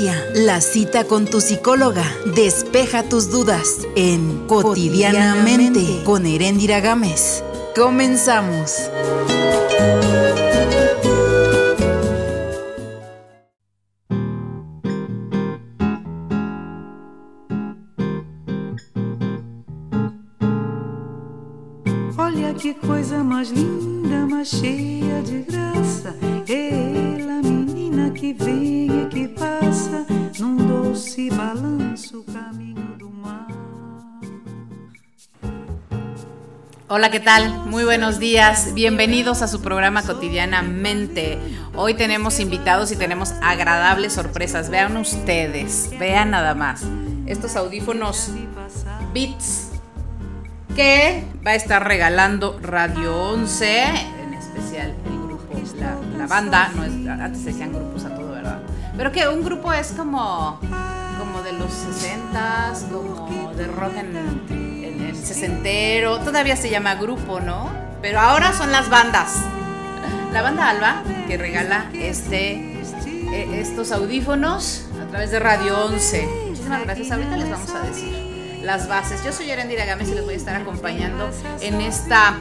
Inicia la cita con tu psicóloga. Despeja tus dudas en Cotidianamente con Heréndira Gámez. Comenzamos. Olha que coisa mais linda, mais cheia de graça. Hola, ¿qué tal? Muy buenos días. Bienvenidos a su programa cotidianamente. Hoy tenemos invitados y tenemos agradables sorpresas. Vean ustedes, vean nada más. Estos audífonos Beats que va a estar regalando Radio 11, en especial el grupo, la, la banda, no es, antes decían grupos a todo, ¿verdad? Pero que un grupo es como, como de los 60 como de rock en el sesentero, todavía se llama grupo, ¿no? Pero ahora son las bandas. La banda Alba, que regala este, eh, estos audífonos a través de Radio 11. Muchísimas gracias, ahorita les vamos a decir las bases. Yo soy Erendira Gámez y les voy a estar acompañando en esta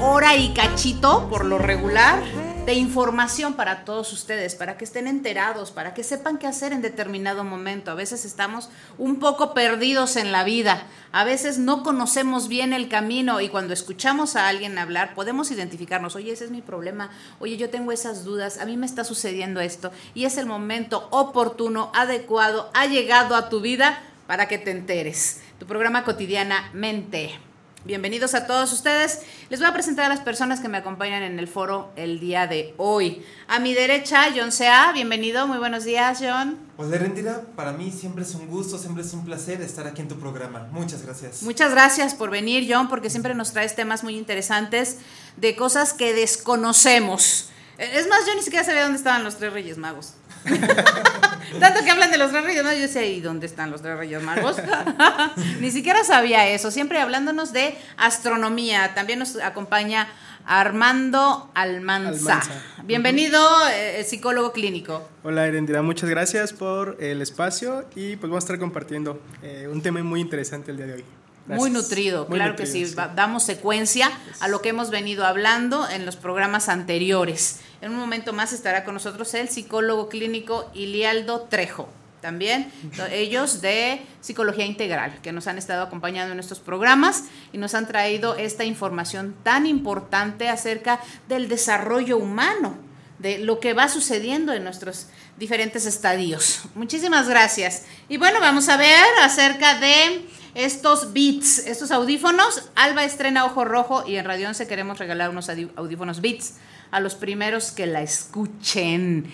hora y cachito, por lo regular, de información para todos ustedes, para que estén enterados, para que sepan qué hacer en determinado momento. A veces estamos un poco perdidos en la vida, a veces no conocemos bien el camino y cuando escuchamos a alguien hablar podemos identificarnos, oye, ese es mi problema, oye, yo tengo esas dudas, a mí me está sucediendo esto y es el momento oportuno, adecuado, ha llegado a tu vida para que te enteres. Tu programa cotidianamente. Bienvenidos a todos ustedes. Les voy a presentar a las personas que me acompañan en el foro el día de hoy. A mi derecha, John Sea. Bienvenido. Muy buenos días, John. Hola Rendira, para mí siempre es un gusto, siempre es un placer estar aquí en tu programa. Muchas gracias. Muchas gracias por venir, John, porque siempre nos traes temas muy interesantes de cosas que desconocemos. Es más, yo ni siquiera sabía dónde estaban los tres Reyes Magos. Tanto que hablan de los tres Reyes Magos, yo decía, ¿y dónde están los tres Reyes Magos? Ni siquiera sabía eso, siempre hablándonos de astronomía. También nos acompaña Armando Almanza. Almanza. Bienvenido, eh, psicólogo clínico. Hola Erendira, muchas gracias por el espacio y pues vamos a estar compartiendo eh, un tema muy interesante el día de hoy. Gracias. Muy nutrido, Muy claro que sí. Damos secuencia a lo que hemos venido hablando en los programas anteriores. En un momento más estará con nosotros el psicólogo clínico Ilialdo Trejo. También ellos de Psicología Integral, que nos han estado acompañando en estos programas y nos han traído esta información tan importante acerca del desarrollo humano, de lo que va sucediendo en nuestros diferentes estadios. Muchísimas gracias. Y bueno, vamos a ver acerca de estos beats, estos audífonos. Alba estrena Ojo Rojo y en Radio 11 queremos regalar unos audífonos beats a los primeros que la escuchen.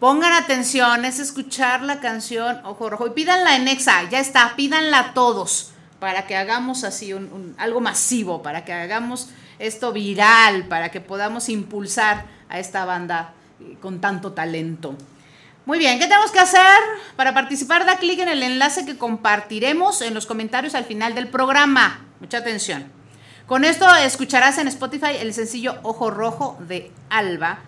Pongan atención, es escuchar la canción Ojo Rojo y pídanla en Exa, ya está, pídanla todos para que hagamos así un- un- algo masivo, para que hagamos esto viral, para que podamos impulsar a esta banda eh, con tanto talento. Muy bien, ¿qué tenemos que hacer? Para participar, da clic en el enlace que compartiremos en los comentarios al final del programa. Mucha atención. Con esto escucharás en Spotify el sencillo Ojo Rojo de Alba.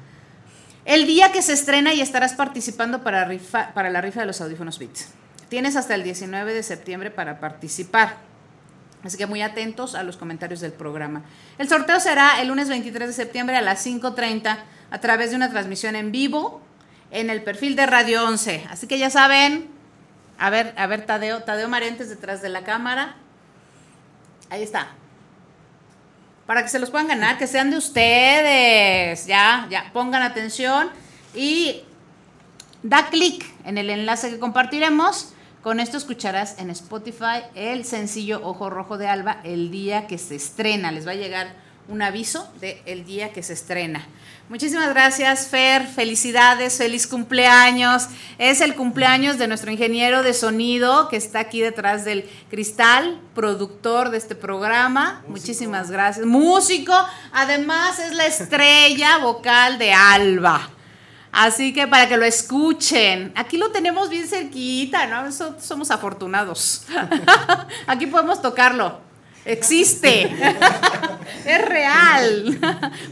El día que se estrena y estarás participando para, rifa- para la rifa de los audífonos Beats. Tienes hasta el 19 de septiembre para participar. Así que muy atentos a los comentarios del programa. El sorteo será el lunes 23 de septiembre a las 5.30 a través de una transmisión en vivo en el perfil de Radio 11. Así que ya saben, A ver, a ver, Tadeo, Tadeo Marentes detrás de la cámara. Ahí está. Para que se los puedan ganar, que sean de ustedes. Ya, ya, pongan atención y da clic en el enlace que compartiremos. Con esto escucharás en Spotify el sencillo Ojo Rojo de Alba el día que se estrena. Les va a llegar un aviso del el día que se estrena. Muchísimas gracias, Fer. Felicidades, feliz cumpleaños. Es el cumpleaños de nuestro ingeniero de sonido que está aquí detrás del cristal, productor de este programa. Muchísimas gracias. Músico, además es la estrella vocal de Alba. Así que para que lo escuchen, aquí lo tenemos bien cerquita, ¿no? So- somos afortunados. aquí podemos tocarlo. Existe. es real.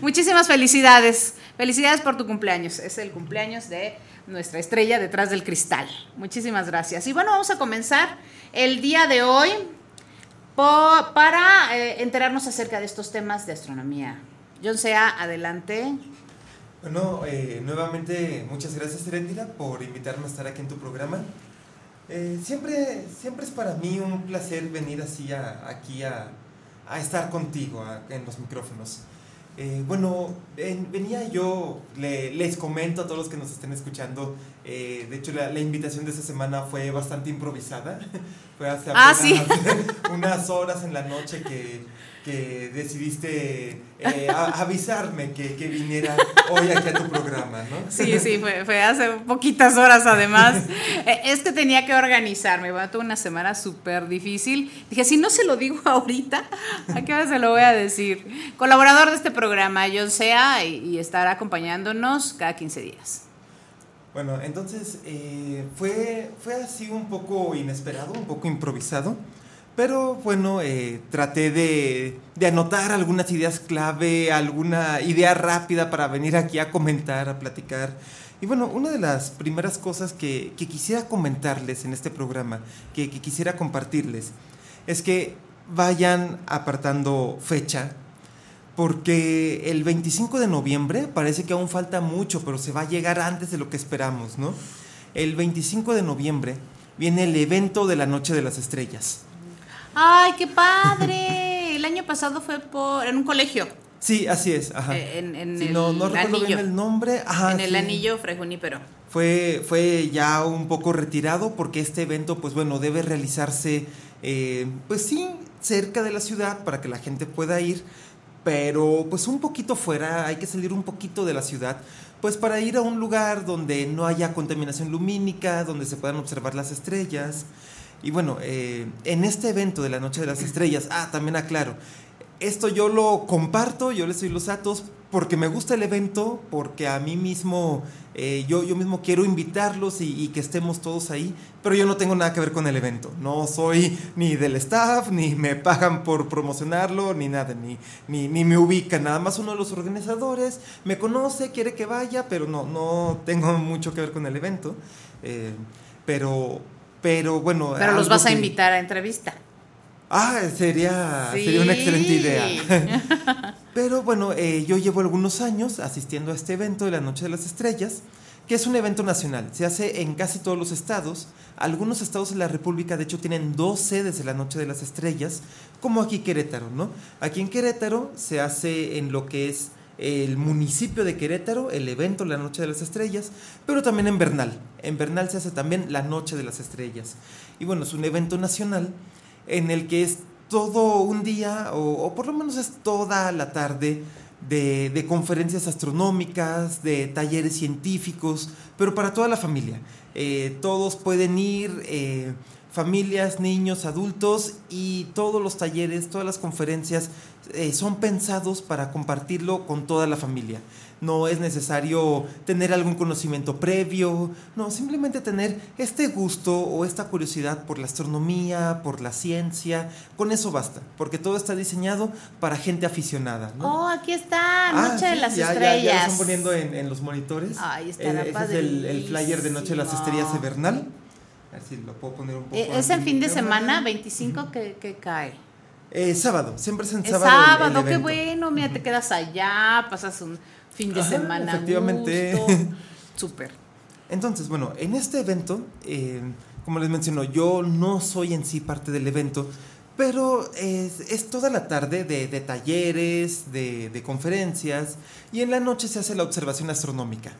Muchísimas felicidades. Felicidades por tu cumpleaños. Es el cumpleaños de nuestra estrella detrás del cristal. Muchísimas gracias. Y bueno, vamos a comenzar el día de hoy para eh, enterarnos acerca de estos temas de astronomía. John Sea, adelante. Bueno, eh, nuevamente muchas gracias Erendira por invitarme a estar aquí en tu programa. Eh, siempre, siempre es para mí un placer venir así a- aquí a, a estar contigo a- en los micrófonos. Eh, bueno, en- venía yo, le- les comento a todos los que nos estén escuchando, eh, de hecho la, la invitación de esta semana fue bastante improvisada, fue hace Ah, apenas unas horas en la noche que, que decidiste eh, a- avisarme que, que viniera hoy aquí a tu programa, ¿no? Sí, sí, fue, fue hace poquitas horas además. Eh, Es que tenía que organizarme. Bueno, tuve una semana súper difícil. Dije, si no se lo digo ahorita, ¿a qué hora se lo voy a decir? Colaborador de este programa, John Sea, y, y estará acompañándonos cada 15 días. Bueno, entonces eh, fue, fue así un poco inesperado, un poco improvisado, pero bueno, eh, traté de, de anotar algunas ideas clave, alguna idea rápida para venir aquí a comentar, a platicar. Y bueno, una de las primeras cosas que, que quisiera comentarles en este programa, que, que quisiera compartirles, es que vayan apartando fecha, porque el 25 de noviembre parece que aún falta mucho, pero se va a llegar antes de lo que esperamos, ¿no? El 25 de noviembre viene el evento de la Noche de las Estrellas. ¡Ay, qué padre! El año pasado fue por, en un colegio, Sí, así es, ajá. eh, en, en Sí, el no, no recuerdo anillo. bien el nombre. Ajá, en el anillo Fray Junípero. Fue, fue ya un poco retirado porque este evento, pues bueno, debe realizarse, eh, pues sí, cerca de la ciudad para que la gente pueda ir, pero pues un poquito fuera, hay que salir un poquito de la ciudad, pues para ir a un lugar donde no haya contaminación lumínica, donde se puedan observar las estrellas. Y bueno, eh, en este evento de la Noche de las Estrellas, ah, también aclaro, esto yo lo comparto, yo les doy los datos porque me gusta el evento, porque a mí mismo, eh, yo, yo mismo quiero invitarlos y, que estemos todos ahí, pero yo no tengo nada que ver con el evento. No soy ni del staff, ni me pagan por promocionarlo, ni nada, ni, ni, ni me ubican. Nada más uno de los organizadores me conoce, quiere que vaya, pero no, no tengo mucho que ver con el evento. Eh, pero, pero bueno. Pero los vas a que- invitar a entrevista. Ah, sería, sería una excelente idea. Pero bueno, eh, yo llevo algunos años asistiendo a este evento de la Noche de las Estrellas, que es un evento nacional. Se hace en casi todos los estados. Algunos estados de la República, de hecho, tienen dos sedes de la Noche de las Estrellas, como aquí Querétaro, ¿no? Aquí en Querétaro se hace en lo que es el municipio de Querétaro, el evento La Noche de las Estrellas, pero también en Bernal. En Bernal se hace también La Noche de las Estrellas. Y bueno, es un evento nacional en el que es todo un día, o, por lo menos es toda la tarde, de, de conferencias astronómicas, de talleres científicos, pero para toda la familia. Eh, todos pueden ir, eh, familias, niños, adultos, y todos los talleres, todas las conferencias eh, son pensados para compartirlo con toda la familia. No es necesario tener algún conocimiento previo, no, simplemente tener este gusto o esta curiosidad por la astronomía, por la ciencia, con eso basta, porque todo está diseñado para gente aficionada. ¿no? Oh, aquí está, Ah, Noche de sí, las ya, ya- Estrellas. Ya, lo están poniendo en, en los monitores. Ay, estará Eh, ese es el, el flyer de Noche de las. Estrellas de Bernal. A ver si lo puedo poner un poco. Eh, ¿Es el fin de semana 25 que, que cae? Eh, sábado, siempre es en sábado. el- el sábado, qué bueno, mira, te quedas allá, pasas un fin de Ajá, semana. efectivamente. Súper. Entonces, bueno, en este evento eh, como les menciono, yo no soy en sí parte del evento, pero es, es toda la tarde de, de talleres, de, de conferencias, y en la noche se hace la observación astronómica.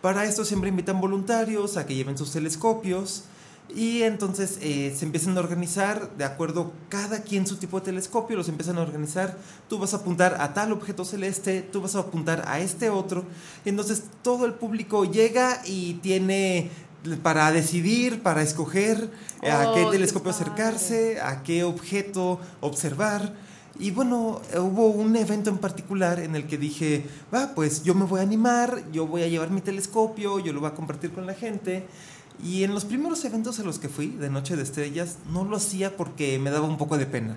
Para esto siempre invitan voluntarios a que lleven sus telescopios y entonces eh, se empiezan a organizar de acuerdo cada quien su tipo de telescopio, los empiezan a organizar, tú vas a apuntar a tal objeto celeste, tú vas a apuntar a este otro, y entonces todo el público llega y tiene para decidir, para escoger eh, a Oh, qué qué telescopio acercarse, a qué objeto observar. Y bueno, hubo un evento en particular en el que dije, va, pues yo me voy a animar, yo voy a llevar mi telescopio, yo lo voy a compartir con la gente. Y en los primeros eventos a los que fui, de Noche de Estrellas, no lo hacía porque me daba un poco de pena.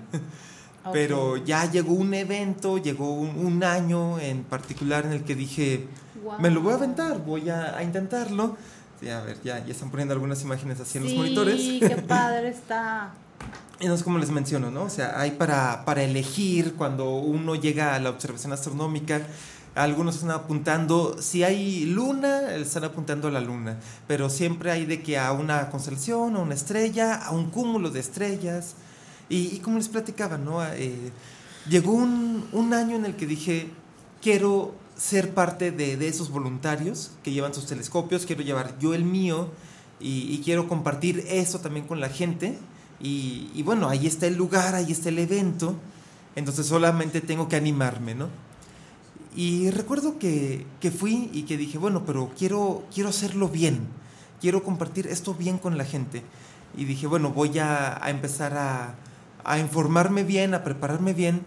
Ok. Pero ya llegó un evento, llegó un, un año en particular en el que dije, me lo voy a aventar, voy a, a intentarlo. Sí, a ver, ya, ya están poniendo algunas imágenes así en los monitores. Sí, qué padre está. Y no es como les menciono, ¿no? O sea, hay para, para elegir cuando uno llega a la observación astronómica. Algunos están apuntando, si hay luna, están apuntando a la luna, pero siempre hay de que a una constelación, a una estrella, a un cúmulo de estrellas. Y, como les platicaba, ¿no? Eh, llegó un, año en el que dije, quiero ser parte de, esos voluntarios que llevan sus telescopios, quiero llevar yo el mío y, y quiero compartir eso también con la gente. Y, y bueno, ahí está el lugar, ahí está el evento, entonces solamente tengo que animarme, ¿no? Y recuerdo que, que fui y que dije, bueno, pero quiero, quiero hacerlo bien, quiero compartir esto bien con la gente. Y dije, bueno, voy a, empezar a, a informarme bien, a prepararme bien,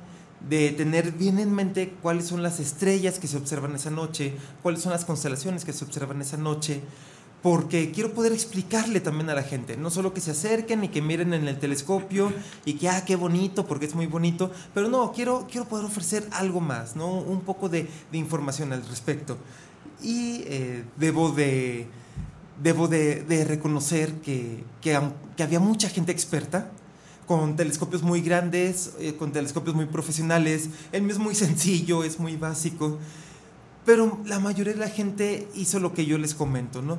de tener bien en mente cuáles son las estrellas que se observan esa noche, cuáles son las constelaciones que se observan esa noche, porque quiero poder explicarle también a la gente, no solo que se acerquen y que miren en el telescopio y que, ah, qué bonito, porque es muy bonito, pero no, quiero, quiero poder ofrecer algo más, ¿no? Un poco de, de información al respecto. Y eh, debo de, debo de, reconocer que, que había mucha gente experta, con telescopios muy grandes, eh, con telescopios muy profesionales, el mío es muy sencillo, es muy básico, pero la mayoría de la gente hizo lo que yo les comento, ¿no?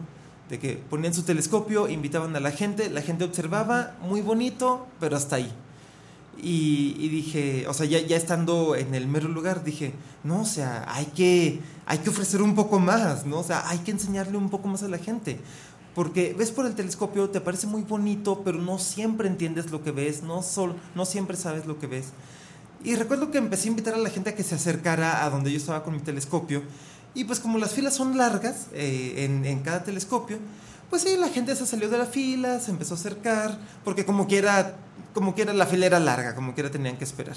De que ponían su telescopio, invitaban a la gente, la gente observaba, muy bonito, pero hasta ahí. Y, y dije, o sea, ya, ya estando en el mero lugar, dije, no, o sea, hay que, hay que ofrecer un poco más, ¿no? O sea, hay que enseñarle un poco más a la gente. Porque ves por el telescopio, te parece muy bonito, pero no siempre entiendes lo que ves, no, sol, no siempre sabes lo que ves. Y recuerdo que empecé a invitar a la gente a que se acercara a donde yo estaba con mi telescopio. Y pues como las filas son largas eh, en, en cada telescopio, pues sí, la gente se salió de la fila, se empezó a acercar, porque como quiera, como quiera la fila era larga, como quiera tenían que esperar.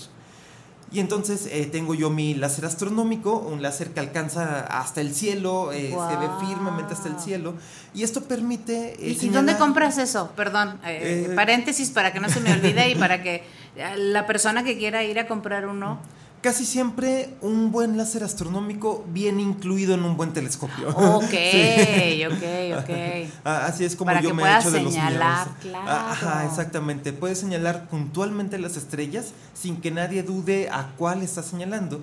Y entonces eh, tengo yo mi láser astronómico, un láser que alcanza hasta el cielo, eh, se ve firmemente hasta el cielo. Y esto permite... eh, ¿Y, y dónde señalar- compras eso? Perdón, eh, Eh, paréntesis para que no se me olvide y para que eh, la persona que quiera ir a comprar uno. Casi siempre un buen láser astronómico viene incluido en un buen telescopio. Ok, Sí. ok, ok. Ah, Así es como Para yo que me he hecho de los señalar, míos. claro. Ah, Ajá, exactamente. Puedes señalar puntualmente las estrellas sin que nadie dude a cuál estás señalando.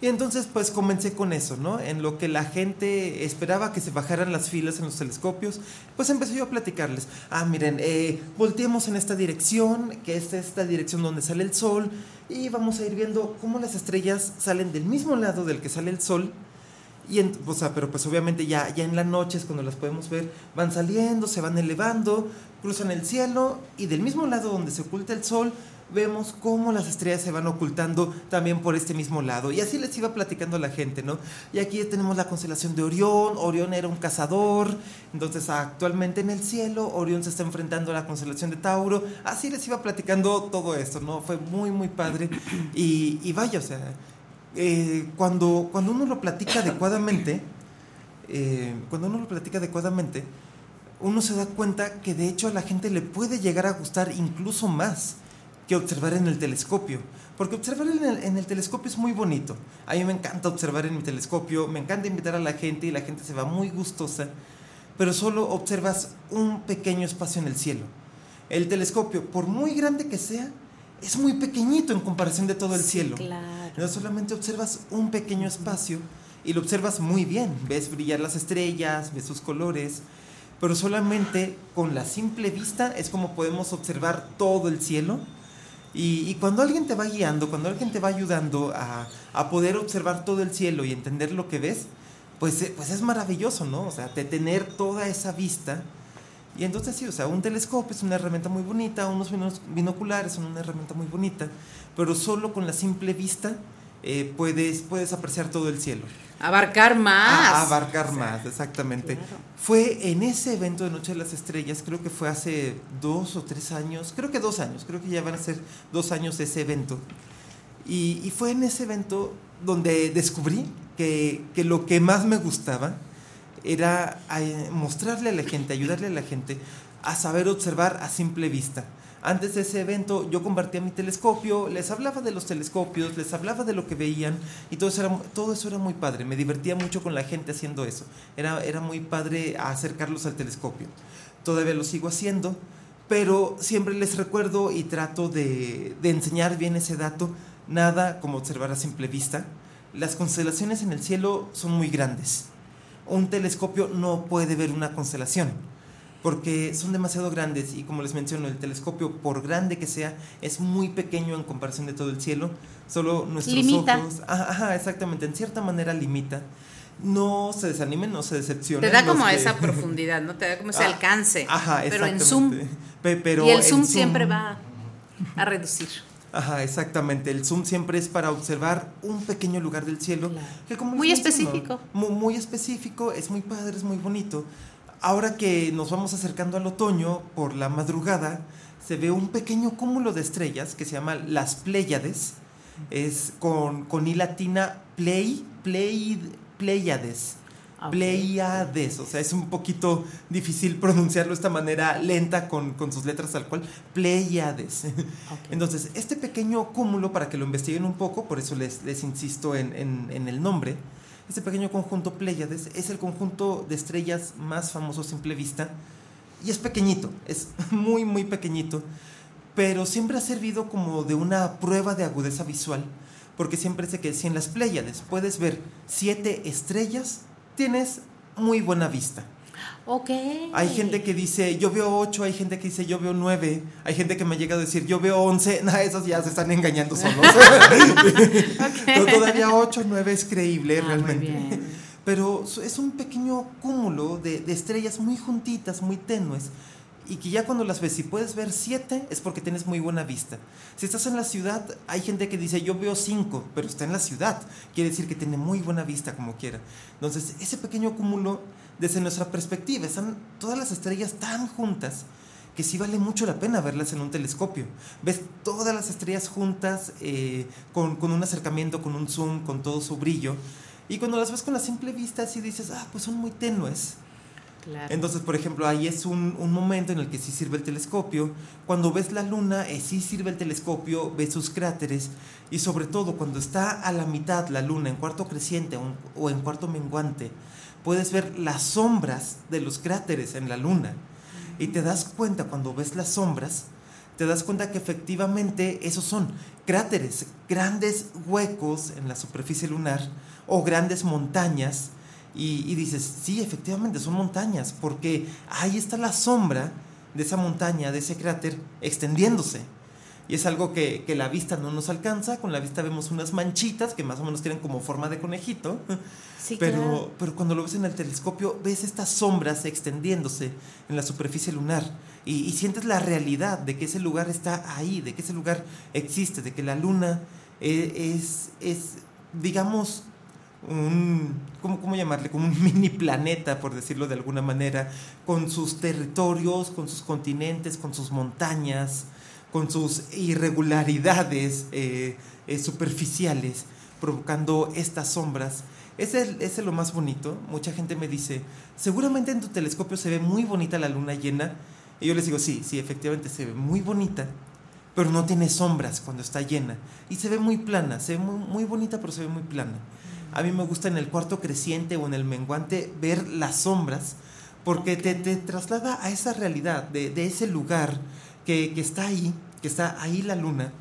Y entonces pues comencé con eso, ¿no? En lo que la gente esperaba que se bajaran las filas en los telescopios, pues empecé yo a platicarles. Ah, miren, eh, en esta dirección, que es esta dirección donde sale el sol, y vamos a ir viendo cómo las estrellas salen del mismo lado del que sale el sol. Y en- o sea, pero pues obviamente ya, ya en la noche es cuando las podemos ver, van saliendo, se van elevando, cruzan el cielo y del mismo lado donde se oculta el sol, vemos cómo las estrellas se van ocultando también por este mismo lado. Y así les iba platicando a la gente, ¿no? Y aquí tenemos la constelación de Orión, Orión era un cazador, entonces actualmente en el cielo Orión se está enfrentando a la constelación de Tauro, así les iba platicando todo esto, ¿no? Fue muy, muy padre. Y, vaya, o sea, eh, cuando, cuando uno lo platica adecuadamente, eh, cuando uno lo platica adecuadamente, uno se da cuenta que de hecho a la gente le puede llegar a gustar incluso más que observar en el telescopio. Porque observar en el, en el telescopio es muy bonito. A mí me encanta observar en mi telescopio, me encanta invitar a la gente y la gente se va muy gustosa, pero solo observas un pequeño espacio en el cielo. El telescopio, por muy grande que sea, es muy pequeñito en comparación de todo el cielo. Claro. No solamente observas un pequeño espacio y lo observas muy bien. Ves brillar las estrellas, ves sus colores, pero solamente con la simple vista es como podemos observar todo el cielo. Y, y cuando alguien te va guiando, cuando alguien te va ayudando a, a poder observar todo el cielo y entender lo que ves, pues, eh, pues es maravilloso, ¿no? O sea, de tener toda esa vista. Y entonces sí, o sea, un telescopio es una herramienta muy bonita, unos binoculares son una herramienta muy bonita, pero solo con la simple vista eh, puedes, puedes apreciar todo el cielo. Abarcar más. A- abarcar más, exactamente. claro. Fue en ese evento de Noche de las Estrellas, creo que fue hace dos o tres años, creo que dos años, creo que ya van a ser dos años ese evento. Y, y fue en ese evento donde descubrí que, que lo que más me gustaba era eh, mostrarle a la gente, ayudarle a la gente a saber observar a simple vista. Antes de ese evento yo compartía mi telescopio, les hablaba de los telescopios, les hablaba de lo que veían y todo eso era, muy padre. Me divertía mucho con la gente haciendo eso. Era, muy padre acercarlos al telescopio. Todavía lo sigo haciendo, pero siempre les recuerdo y trato de enseñar bien ese dato. Nada como observar a simple vista. Las constelaciones en el cielo son muy grandes. Un telescopio no puede ver una constelación porque son demasiado grandes y como les menciono, el telescopio, por grande que sea, es muy pequeño en comparación de todo el cielo. Solo nuestros Limita. ojos. Ajá, ajá, exactamente, en cierta manera limita. No se desanimen, no se decepcionen. Te da como que- esa profundidad, ¿no? Te da como ese Ah, alcance. Ajá, pero en zoom. Pe- pero y el zoom, zoom- siempre va a reducir. Ajá, exactamente. El zoom siempre es para observar un pequeño lugar del cielo. Claro. que como les Muy menciono, específico. mu- Muy, específico, es muy padre, es muy bonito. Ahora que nos vamos acercando al otoño, por la madrugada, se ve un pequeño cúmulo de estrellas que se llama las Pléyades. Es con, con I latina, Plei, Plei, Pléyades. Ok. Pleiades, o sea, es un poquito difícil pronunciarlo de esta manera lenta con, con sus letras tal cual. Pleiades. Entonces, este pequeño cúmulo, para que lo investiguen un poco, por eso les, les insisto en, en- en el nombre, este pequeño conjunto Pleiades es el conjunto de estrellas más famoso a simple vista y es pequeñito, es muy, muy pequeñito, pero siempre ha servido como de una prueba de agudeza visual, porque siempre sé que si en las Pleiades puedes ver siete estrellas, tienes muy buena vista. Ok. Hay gente que dice, yo veo 8, hay gente que dice, yo veo 9, hay gente que me llega a decir, yo veo 11, no, esos ya se están engañando solos. Pero todavía 8, 9 es creíble Ah, muy realmente. bien. Pero es un pequeño cúmulo de, de estrellas muy juntitas, muy tenues. Y que ya cuando las ves, si puedes ver 7, es porque tienes muy buena vista. Si estás en la ciudad, hay gente que dice, yo veo 5, pero está en la ciudad. Quiere decir que tiene muy buena vista como quiera. Entonces, ese pequeño cúmulo, desde nuestra perspectiva, están todas las estrellas tan juntas que sí vale mucho la pena verlas en un telescopio. Ves todas las estrellas juntas, eh, con, con un acercamiento, con un zoom, con todo su brillo. Y cuando las ves con la simple vista, sí dices, ah, pues son muy tenues. Claro. Entonces, por ejemplo, ahí es un, un momento en el que sí sirve el telescopio. Cuando ves la luna, eh, sí sirve el telescopio, ves sus cráteres. Y sobre todo, cuando está a la mitad la luna, en cuarto creciente o en- o en cuarto menguante, puedes ver las sombras de los cráteres en la luna. Y te das cuenta cuando ves las sombras, te das cuenta que efectivamente esos son cráteres, grandes huecos en la superficie lunar o grandes montañas. Y, y dices, sí, efectivamente son montañas, porque ahí está la sombra de esa montaña, de ese cráter, extendiéndose. Y es algo que, que la vista no nos alcanza, con la vista vemos unas manchitas que más o menos tienen como forma de conejito. Sí, pero, claro. pero cuando lo ves en el telescopio, ves estas sombras extendiéndose en la superficie lunar y, y sientes la realidad de que ese lugar está ahí, de que ese lugar existe, de que la luna eh, es, es digamos, un, ¿cómo, ¿cómo llamarle? Como un mini planeta, por decirlo de alguna manera, con sus territorios, con sus continentes, con sus montañas, con sus irregularidades eh, eh, superficiales, provocando estas sombras. Ese es, ese es lo más bonito. Mucha gente me dice, seguramente en tu telescopio se ve muy bonita la luna llena. Y yo les digo, sí, sí, efectivamente se ve muy bonita, pero no tiene sombras cuando está llena. Y se ve muy plana, se ve muy, muy bonita, pero se ve muy plana. A mí me gusta en el cuarto creciente o en el menguante ver las sombras, porque te, te traslada a esa realidad, de, de ese lugar que, está ahí, que está ahí la luna,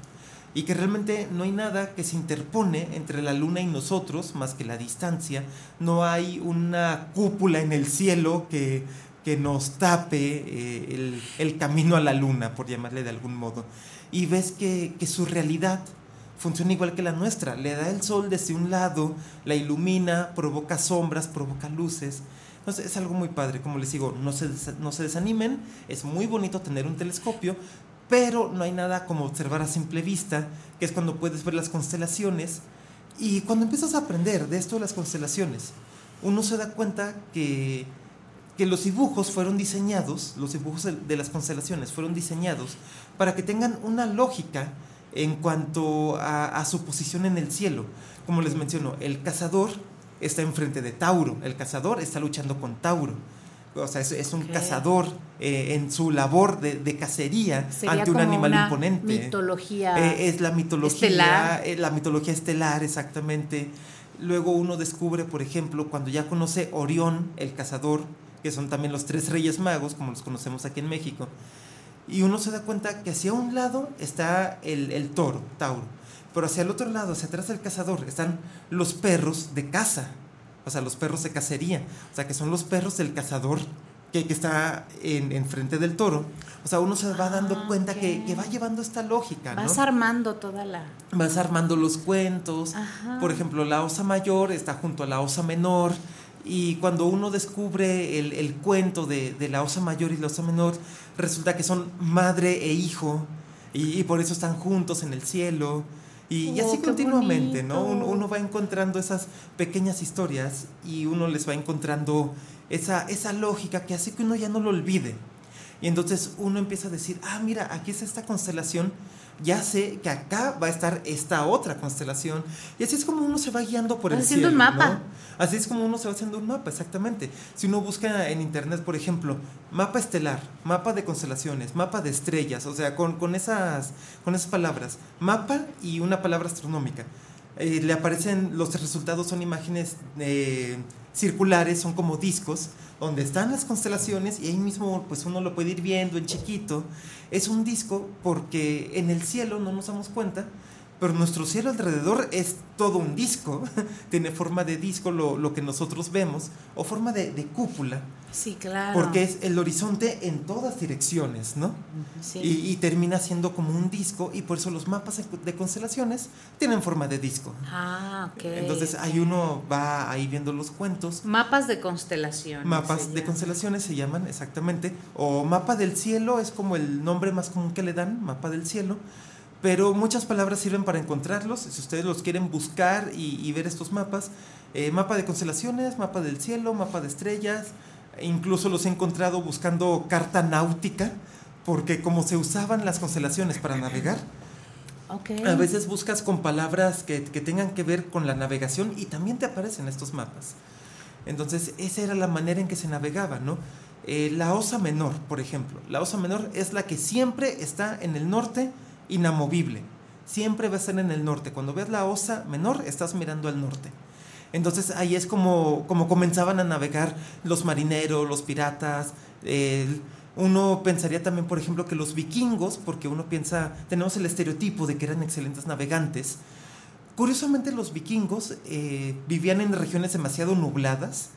y que realmente no hay nada que se interpone entre la luna y nosotros, más que la distancia. No hay una cúpula en el cielo que, que nos tape eh, el, el camino a la luna, por llamarle de algún modo. Y ves que, que su realidad funciona igual que la nuestra. Le da el sol desde un lado, la ilumina, provoca sombras, provoca luces. Entonces es algo muy padre, como les digo, no se, no se desanimen, es muy bonito tener un telescopio, pero no hay nada como observar a simple vista, que es cuando puedes ver las constelaciones. Y cuando empiezas a aprender de esto de las constelaciones, uno se da cuenta que, que los dibujos fueron diseñados, los dibujos de, de las constelaciones fueron diseñados para que tengan una lógica en cuanto a, a su posición en el cielo. Como les menciono, el cazador está enfrente de Tauro, el cazador está luchando con Tauro. O sea, es, es un cazador eh, en su labor de, de cacería Sería ante un como animal una imponente. mitología Eh, es la mitología estelar. eh, la mitología estelar, exactamente. Luego uno descubre, por ejemplo, cuando ya conoce Orión, el cazador, que son también los tres reyes magos, como los conocemos aquí en México, y uno se da cuenta que hacia un lado está el, el toro, Tauro, pero hacia el otro lado, hacia atrás del cazador, están los perros de caza, o sea, los perros de cacería, o sea, que son los perros del cazador que, que está en, enfrente del toro. O sea, uno se va dando Ah, cuenta que, va llevando esta lógica, ¿no? vas armando toda la vas armando los cuentos. Ajá. Por ejemplo, la osa mayor está junto a la osa menor. Y cuando uno descubre el, el cuento de, de la osa mayor y la osa menor, resulta que son madre e hijo. Y, y por eso están juntos en el cielo. Y, y Oh, así qué continuamente, ¿no? Uno, uno va encontrando esas pequeñas historias y uno les va encontrando esa, esa lógica que hace que uno ya no lo olvide. Y entonces uno empieza a decir, ah, mira, aquí está esta constelación, ya sé que acá va a estar esta otra constelación. Y así es como uno se va guiando por el haciendo cielo. un mapa. ¿no? Así es como uno se va haciendo un mapa, exactamente. Si uno busca en internet, por ejemplo, mapa estelar, mapa de constelaciones, mapa de estrellas, o sea, con, con esas, con esas palabras, mapa y una palabra astronómica. eh, le aparecen, los resultados son imágenes eh, circulares, son como discos, donde están las constelaciones y ahí mismo pues uno lo puede ir viendo en chiquito. Es un disco porque en el cielo no nos damos cuenta, pero nuestro cielo alrededor es todo un disco, tiene forma de disco lo, lo que nosotros vemos, o forma de, de cúpula, Sí, claro. porque es el horizonte en todas direcciones, ¿no? Sí. Y, y termina siendo como un disco y por eso los mapas de constelaciones tienen forma de disco. Ah, ok. Entonces ahí uno va ahí viendo los cuentos. Mapas de constelación. Mapas de constelaciones se llaman exactamente. O mapa del cielo es como el nombre más común que le dan, mapa del cielo. Pero muchas palabras sirven para encontrarlos. Si ustedes los quieren buscar y, y ver estos mapas, eh, mapa de constelaciones, mapa del cielo, mapa de estrellas. Incluso los he encontrado buscando carta náutica, porque como se usaban las constelaciones para navegar, a veces buscas con palabras que, que tengan que ver con la navegación y también te aparecen estos mapas. Entonces, esa era la manera en que se navegaba, ¿no? Eh, la osa menor, por ejemplo. La osa menor es la que siempre está en el norte, inamovible. Siempre va a estar en el norte. Cuando ves la osa menor, estás mirando al norte. Entonces ahí es como, como comenzaban a navegar los marineros, los piratas. uno pensaría también, por ejemplo, que los vikingos, porque uno piensa, tenemos el estereotipo de que eran excelentes navegantes. Curiosamente los vikingos eh, vivían en regiones demasiado nubladas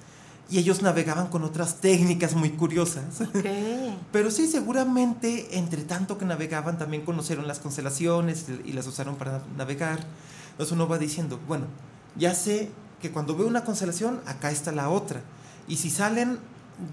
y ellos navegaban con otras técnicas muy curiosas. Ok. Pero sí, seguramente, entre tanto que navegaban, también conocieron las constelaciones y las usaron para navegar. Entonces uno va diciendo, bueno, ya sé que cuando veo una constelación, acá está la otra. Y si salen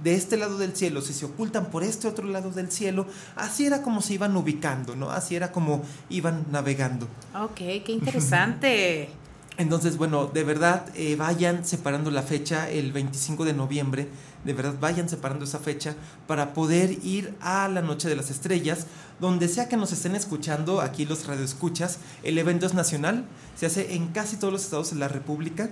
de este lado del cielo, si se ocultan por este otro lado del cielo, así era como se iban ubicando, ¿no? Así era como iban navegando. Ok, qué interesante. Entonces, bueno, de verdad, eh, vayan separando la fecha, el 25 de noviembre, de verdad, vayan separando esa fecha para poder ir a la Noche de las Estrellas, donde sea que nos estén escuchando, aquí los radioescuchas, el evento es nacional, se hace en casi todos los estados de la República.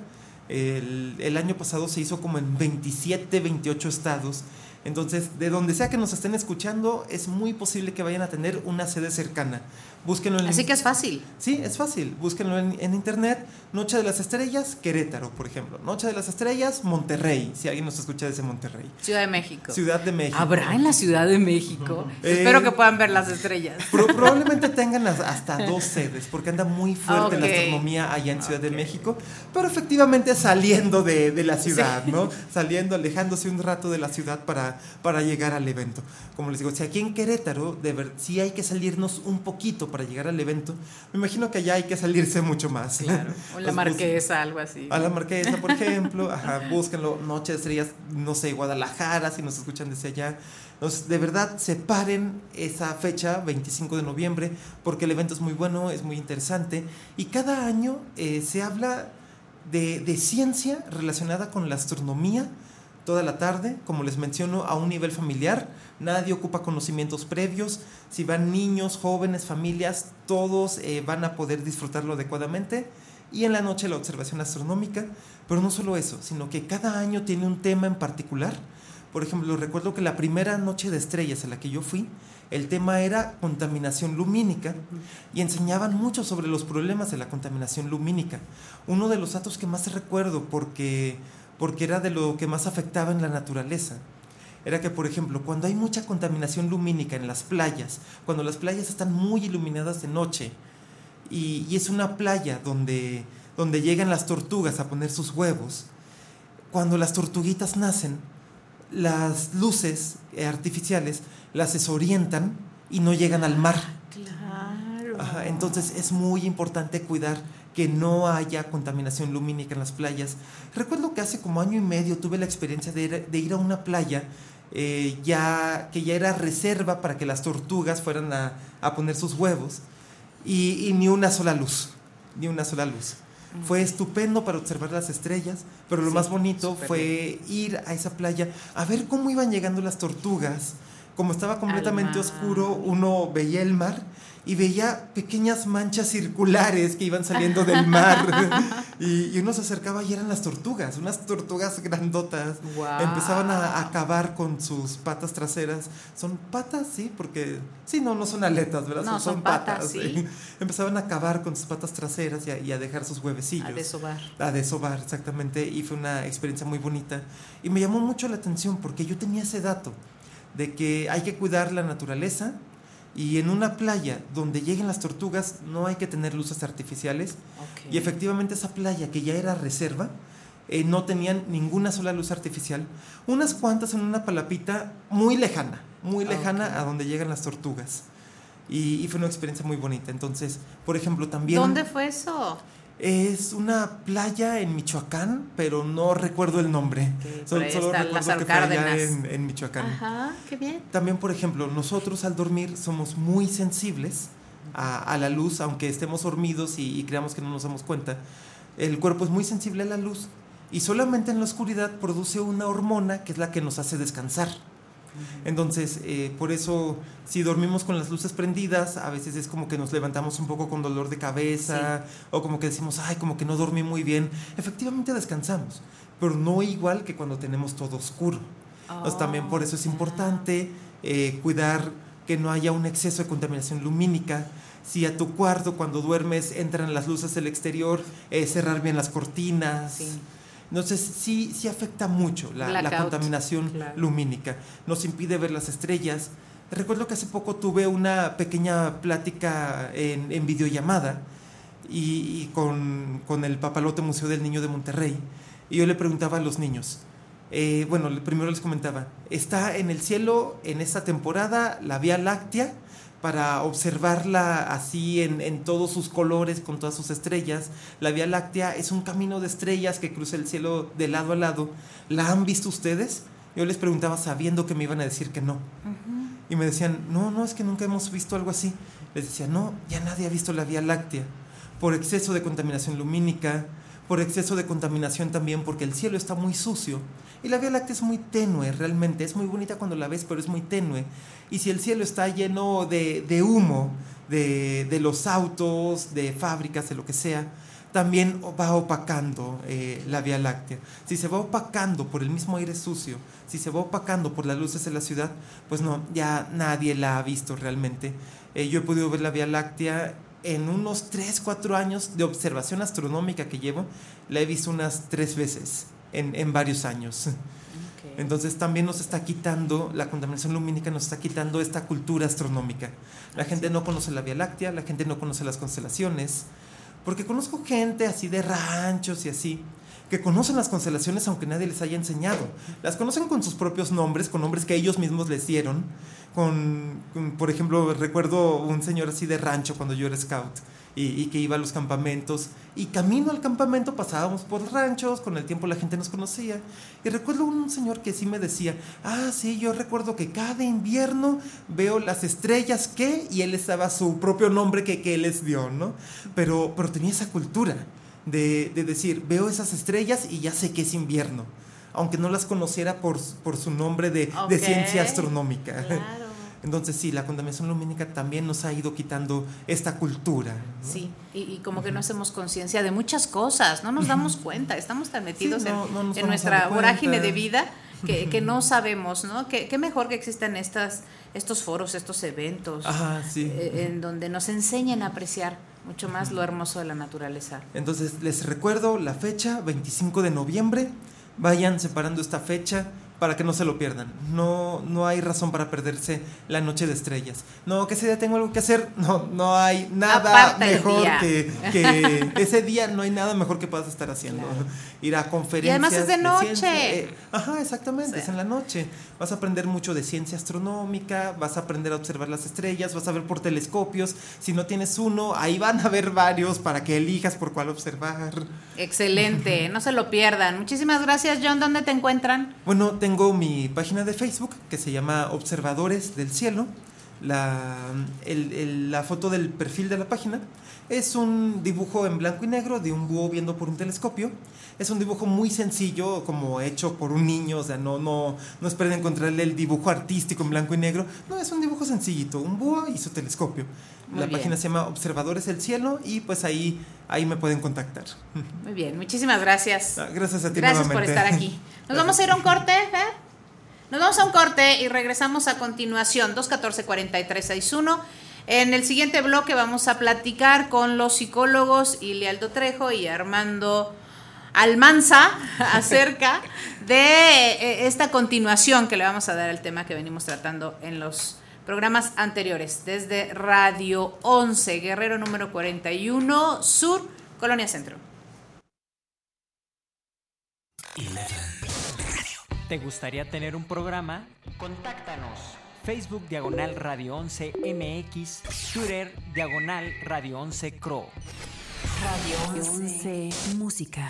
El, el año pasado se hizo como en 27, 28 estados. Entonces, de donde sea que nos estén escuchando, es muy posible que vayan a tener una sede cercana. Búsquenlo en Así que es fácil. Sí, es fácil. Búsquenlo en, en internet. Noche de las Estrellas, Querétaro, por ejemplo. Noche de las Estrellas, Monterrey, si alguien nos escucha desde Monterrey. Ciudad de México. Ciudad de México. ¿Habrá en la Ciudad de México? Eh, Espero que puedan ver las estrellas. Pro- probablemente tengan as- hasta dos sedes, porque anda muy fuerte la astronomía allá en Ciudad de México, pero efectivamente saliendo de, de la ciudad, ¿no? Saliendo, alejándose un rato de la ciudad para, para, para llegar al evento. Como les digo, si aquí en Querétaro, de ver, sí hay que salirnos un poquito para llegar al evento, me imagino que allá hay que salirse mucho más. Claro, o la marquesa, algo así. a la Marquesa, por ejemplo, ajá, búsquenlo, Noche de Estrellas, no sé, Guadalajara, si nos escuchan desde allá. Entonces, de verdad, separen esa fecha, 25 de noviembre, porque el evento es muy bueno, es muy interesante, y cada año eh, se habla de, de ciencia relacionada con la astronomía toda la tarde, como les menciono, a un nivel familiar. Nadie ocupa conocimientos previos. Si van niños, jóvenes, familias, todos eh, van a poder disfrutarlo adecuadamente. Y en la noche la observación astronómica. Pero no solo eso, sino que cada año tiene un tema en particular. Por ejemplo, recuerdo que la primera noche de estrellas a la que yo fui, el tema era contaminación lumínica y enseñaban mucho sobre los problemas de la contaminación lumínica. Uno de los datos que más recuerdo porque porque era de lo que más afectaba en la naturaleza. Era que, por ejemplo, cuando hay mucha contaminación lumínica en las playas, cuando las playas están muy iluminadas de noche, y, y es una playa donde, donde llegan las tortugas a poner sus huevos, cuando las tortuguitas nacen, las luces eh, artificiales las desorientan y no llegan al mar. Claro. Ajá, entonces es muy importante cuidar que no haya contaminación lumínica en las playas. Recuerdo que hace como año y medio tuve la experiencia de ir, de ir a una playa eh, ya, que ya era reserva para que las tortugas fueran a, a poner sus huevos y, y ni una sola luz, ni una sola luz. Fue estupendo para observar las estrellas, pero lo Sí, más bonito fue ir a esa playa a ver cómo iban llegando las tortugas. Como estaba completamente oscuro, uno veía el mar y veía pequeñas manchas circulares que iban saliendo del mar. y, y uno se acercaba y eran las tortugas, unas tortugas grandotas. Guau. Empezaban a acabar con sus patas traseras. Son patas, sí, porque sí, no, no son aletas, ¿verdad? No, son patas, sí. Empezaban a acabar con sus patas traseras y a, y a dejar sus huevecillos. A desovar. A desovar, exactamente. Y fue una experiencia muy bonita. Y me llamó mucho la atención porque yo tenía ese dato de que hay que cuidar la naturaleza y en una playa donde lleguen las tortugas no hay que tener luces artificiales. Y efectivamente esa playa que ya era reserva, eh, no tenían ninguna sola luz artificial. Unas cuantas en una palapita muy lejana, muy lejana a donde llegan las tortugas. Y, y fue una experiencia muy bonita. Entonces, por ejemplo, también... ¿Dónde fue eso? Es una playa en Michoacán, pero no recuerdo el nombre. Solo está recuerdo que fue allá en, en Michoacán. Ajá, qué bien. También, por ejemplo, nosotros al dormir somos muy sensibles a, a la luz, aunque estemos dormidos y, y creamos que no nos damos cuenta. El cuerpo es muy sensible a la luz y solamente en la oscuridad produce una hormona que es la que nos hace descansar. Entonces, eh, por eso, si dormimos con las luces prendidas, a veces es como que nos levantamos un poco con dolor de cabeza, o como que decimos, ay, como que no dormí muy bien. Efectivamente descansamos, pero no igual que cuando tenemos todo oscuro. Entonces, también por eso es Oh, importante eh, cuidar que no haya un exceso de contaminación lumínica. Si a tu cuarto cuando duermes entran las luces del exterior, eh, cerrar bien las cortinas. Sí. Entonces sí, sí afecta mucho la, la contaminación claro. lumínica. Nos impide ver las estrellas. Recuerdo que hace poco tuve una pequeña plática en, en videollamada y, y con, con el Papalote Museo del Niño de Monterrey. Y yo le preguntaba a los niños, eh, bueno, primero les comentaba, está en el cielo en esta temporada la Vía Láctea para observarla así en, en todos sus colores, con todas sus estrellas. La Vía Láctea es un camino de estrellas que cruza el cielo de lado a lado. ¿La han visto ustedes? Yo les preguntaba sabiendo que me iban a decir que no. Y me decían, no, no, es que nunca hemos visto algo así. Les decía, no, ya nadie ha visto la Vía Láctea. Por exceso de contaminación lumínica, por exceso de contaminación también porque el cielo está muy sucio. Y la Vía Láctea es muy tenue, realmente. Es muy bonita cuando la ves, pero es muy tenue. Y si el cielo está lleno de, de humo, de, de los autos, de fábricas, de lo que sea, también va opacando eh, la Vía Láctea. Si se va opacando por el mismo aire sucio, si se va opacando por las luces de la ciudad, pues no, ya nadie la ha visto realmente. Eh, yo he podido ver la Vía Láctea en unos 3, 4 años de observación astronómica que llevo, la he visto unas tres veces en, en varios años. Entonces también nos está quitando, la contaminación lumínica nos está quitando esta cultura astronómica. La gente no conoce la Vía Láctea, la gente no conoce las constelaciones, porque conozco gente así de ranchos y así, que conocen las constelaciones aunque nadie les haya enseñado. Las conocen con sus propios nombres, con nombres que ellos mismos les dieron. Con, por ejemplo, recuerdo un señor así de rancho cuando yo era scout y, que iba a los campamentos. Y camino al campamento pasábamos por ranchos, con el tiempo la gente nos conocía. Y recuerdo un señor que sí me decía, ah, sí, yo recuerdo que cada invierno veo las estrellas que, y él estaba su propio nombre que, que les dio, ¿no? Pero, pero tenía esa cultura de, de decir, veo esas estrellas y ya sé que es invierno aunque no las conociera por, por su nombre de, Okay. de ciencia astronómica. Claro. Entonces sí, la contaminación lumínica también nos ha ido quitando esta cultura. ¿no? Sí, y, y como que no hacemos conciencia de muchas cosas, no nos damos cuenta, estamos tan metidos Sí, no- en, no en nuestra vorágine de vida que, que no sabemos, ¿no? Que, que mejor que existan estas, estos foros, estos eventos, Ajá, sí. eh, en donde nos enseñen a apreciar mucho más lo hermoso de la naturaleza. Entonces les recuerdo la fecha, 25 de noviembre. Vayan separando esta fecha para que no se lo pierdan. No, no hay razón para perderse la noche de estrellas. No, que ese día tengo algo que hacer. No, no hay nada mejor que, que ese día no hay nada mejor que puedas estar haciendo. Claro. Ir a conferencias. además es de noche. eh, ajá, exactamente, es en la noche. Vas a aprender mucho de ciencia astronómica, vas a aprender a observar las estrellas, vas a ver por telescopios. Si no tienes uno, ahí van a ver varios para que elijas por cuál observar. Excelente, no se lo pierdan. Muchísimas gracias, John. ¿Dónde te encuentran? Bueno, tengo mi página de Facebook que se llama Observadores del Cielo. La, el- el- la foto del perfil de la página es un dibujo en blanco y negro de un búho viendo por un telescopio. Es un dibujo muy sencillo, como hecho por un niño, o sea, no, no, no esperen encontrarle el dibujo artístico en blanco y negro. No, es un dibujo sencillito, un búho y su telescopio. Muy la bien. página se llama Observadores del Cielo y pues ahí, ahí me pueden contactar. Muy bien, muchísimas gracias. Ah, Gracias a ti Gracias por nuevamente. estar aquí. Nos vamos a ir a un corte, Fer. Nos vamos a un corte y regresamos a continuación, 214-4361. En el siguiente bloque vamos a platicar con los psicólogos Ilialdo Trejo y Armando Almanza acerca de eh, esta continuación que le vamos a dar al tema que venimos tratando en los programas anteriores, desde Radio 11, Guerrero número 41, Sur, Colonia Centro. ¿Te gustaría tener un programa? Contáctanos. Facebook Diagonal Radio 11 MX, Twitter Diagonal Radio 11 Cro. Radio 11 Música.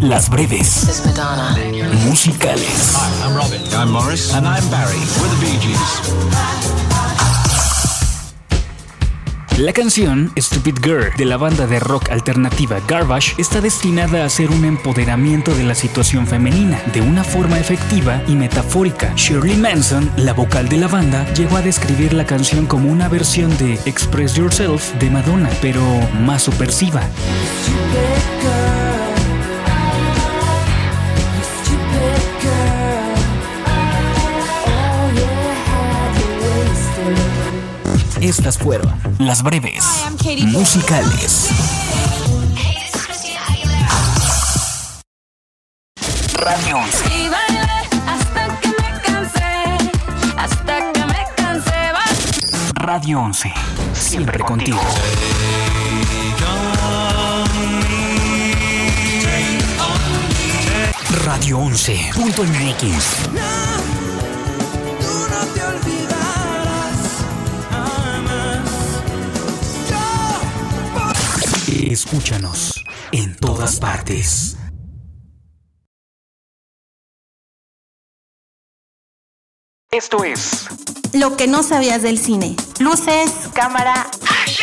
las breves musicales. I'm Robin. I'm Morris. And I'm Barry. We're the Bee Gees. La canción Stupid Girl de la banda de rock alternativa Garbage está destinada a ser un empoderamiento de la situación femenina de una forma efectiva y metafórica. Shirley Manson, la vocal de la banda, llegó a describir la canción como una versión de Express Yourself de Madonna, pero más subversiva. Estas fueron las breves musicales. Radio 11. Y bailé hasta que me cansé, hasta que me cansé. Radio 11. Siempre contigo. Radio 11. Escúchanos en todas partes. Esto es Lo que no sabías del cine. Luces, cámara,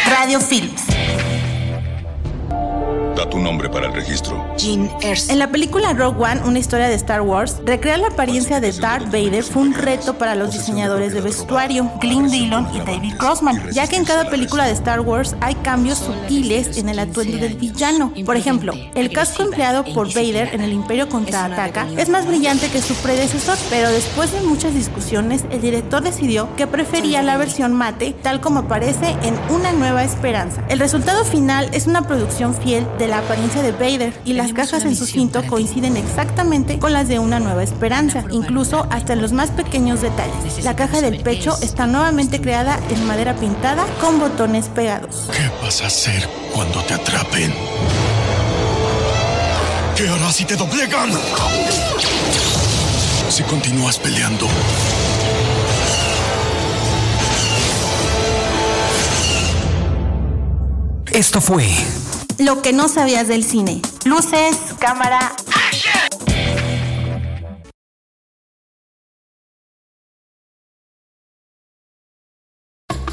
radio films. Da tu nombre para el registro. Jean Erso. En la película Rogue One, una historia de Star Wars, recrear la apariencia de Darth Vader fue un reto para los diseñadores de vestuario, Glenn Dillon y David Crossman, ya que en cada película de Star Wars hay cambios sutiles en el atuendo del villano. Por ejemplo, el casco empleado por Vader en el Imperio contraataca es más brillante que su predecesor, pero después de muchas discusiones, el director decidió que prefería la versión mate, tal como aparece en Una Nueva Esperanza. El resultado final es una producción fiel de la apariencia de Vader y las cajas en su cinto coinciden exactamente con las de Una Nueva Esperanza, incluso hasta en los más pequeños detalles. La caja del pecho está nuevamente creada en madera pintada con botones pegados. ¿Qué vas a hacer cuando te atrapen? ¿Qué harás si te doblegan? Si continúas peleando. Esto fue Lo que no sabías del cine. Luces, cámara,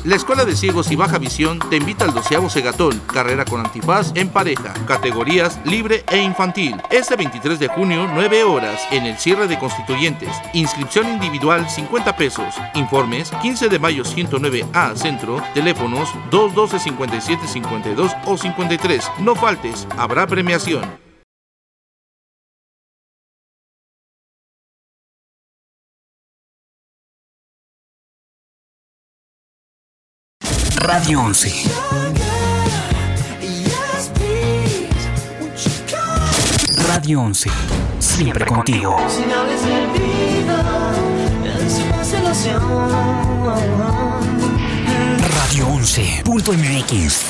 La Escuela de Ciegos y Baja Visión te invita al doceavo Segatón, carrera con antifaz en pareja, categorías libre e infantil. Este 23 de junio, 9 horas, en el cierre de constituyentes. Inscripción individual 50 pesos. Informes 15 de mayo 109A Centro, teléfonos 212 57 52 o 53. No faltes, habrá premiación. Radio 11. Radio 11. Siempre contigo. Señales del vida en. Radio 11.mx.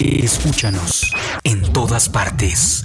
Escúchanos en todas partes.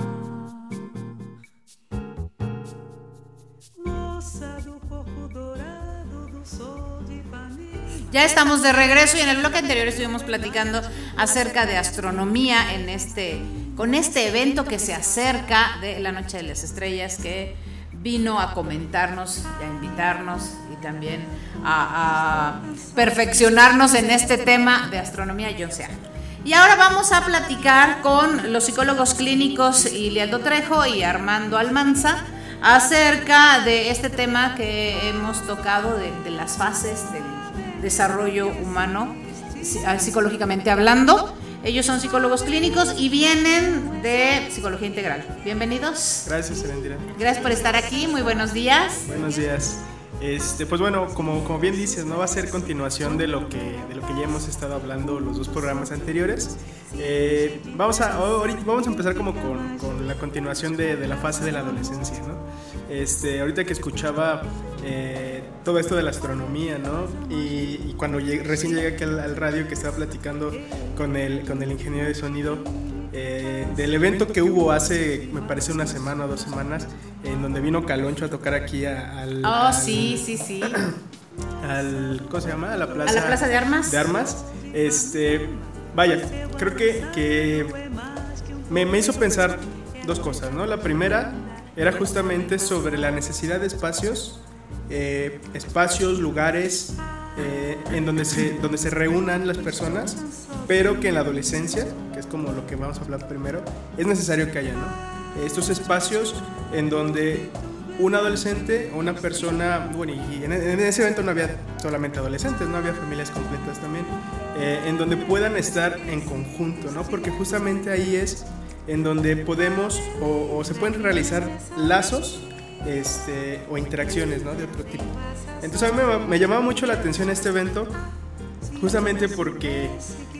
Ya estamos de regreso y en el bloque anterior estuvimos platicando acerca de astronomía en este con este evento que se acerca de la Noche de las Estrellas que vino a comentarnos a invitarnos y también a, a perfeccionarnos en este tema de astronomía sea. Y ahora vamos a platicar con los psicólogos clínicos Ilialdo Trejo y Armando Almanza acerca de este tema que hemos tocado de las fases del desarrollo humano, psi- psicológicamente hablando. Ellos son psicólogos clínicos y vienen de psicología integral. Bienvenidos. Gracias, Erendira. Gracias por estar aquí. Muy buenos días. Buenos días. Este, pues bueno, como, como bien dices, no va a ser continuación de lo que, de lo que ya hemos estado hablando los dos programas anteriores. Eh, vamos, a, ahorita, vamos a empezar como con, con la continuación de, de la fase de la adolescencia, ¿no? Este, ahorita que escuchaba eh, todo esto de la astronomía, ¿no? Y, y cuando llegué- recién llegué aquí al, al radio que estaba platicando con el, con el ingeniero de sonido, eh, del evento que hubo hace, me parece, una semana o dos semanas, en donde vino Caloncho a tocar aquí a- al... Oh, al- sí, sí, sí. al ¿cómo se llama? A la plaza, A la plaza de armas. De armas. Este, vaya, creo que, que me, me hizo pensar dos cosas, ¿no? La primera era justamente sobre la necesidad de espacios, eh, espacios, lugares eh, en donde se, donde se reúnan las personas, pero que en la adolescencia, que es como lo que vamos a hablar primero, es necesario que haya, ¿no? Estos espacios en donde un adolescente o una persona, bueno, y en, en ese evento no había solamente adolescentes, no había familias completas también, eh, en donde puedan estar en conjunto, ¿no? Porque justamente ahí es en donde podemos o, o se pueden realizar lazos este, o interacciones ¿no? de otro tipo. Entonces a mí me, me llamaba mucho la atención este evento, justamente porque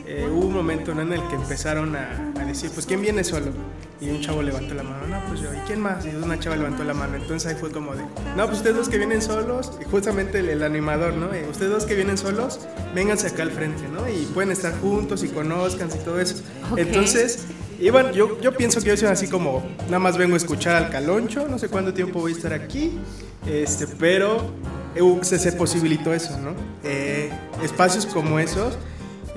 eh, hubo un momento ¿no? en el que empezaron a, a decir, pues, ¿quién viene solo? Y un chavo levantó la mano, no, pues yo, ¿y quién más? Y una chava levantó la mano, entonces ahí fue como de, no, pues ustedes dos que vienen solos, y justamente el, el animador, ¿no? Eh, ustedes dos que vienen solos, vénganse acá al frente, ¿no? Y pueden estar juntos y conozcan y todo eso. Entonces, iban, yo, yo pienso que yo soy así como, nada más vengo a escuchar al caloncho, no sé cuánto tiempo voy a estar aquí, este, pero eh, se, posibilitó eso, ¿no? Eh, espacios como esos,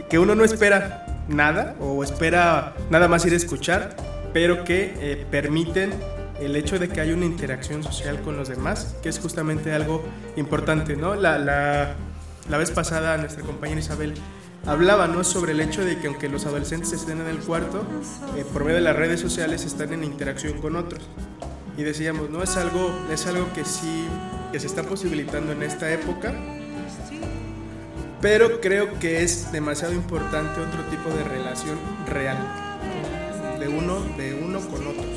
que uno no espera nada o espera nada más ir a escuchar, pero que eh, permiten el hecho de que haya una interacción social con los demás, que es justamente algo importante, ¿no? La, la, la vez pasada nuestra compañera Isabel hablaba ¿no? sobre el hecho de que aunque los adolescentes estén en el cuarto, eh, por medio de las redes sociales están en interacción con otros. Y decíamos, ¿no? Es algo, es algo que sí, que se está posibilitando en esta época, pero creo que es demasiado importante otro tipo de relación real, de uno, de uno con otros.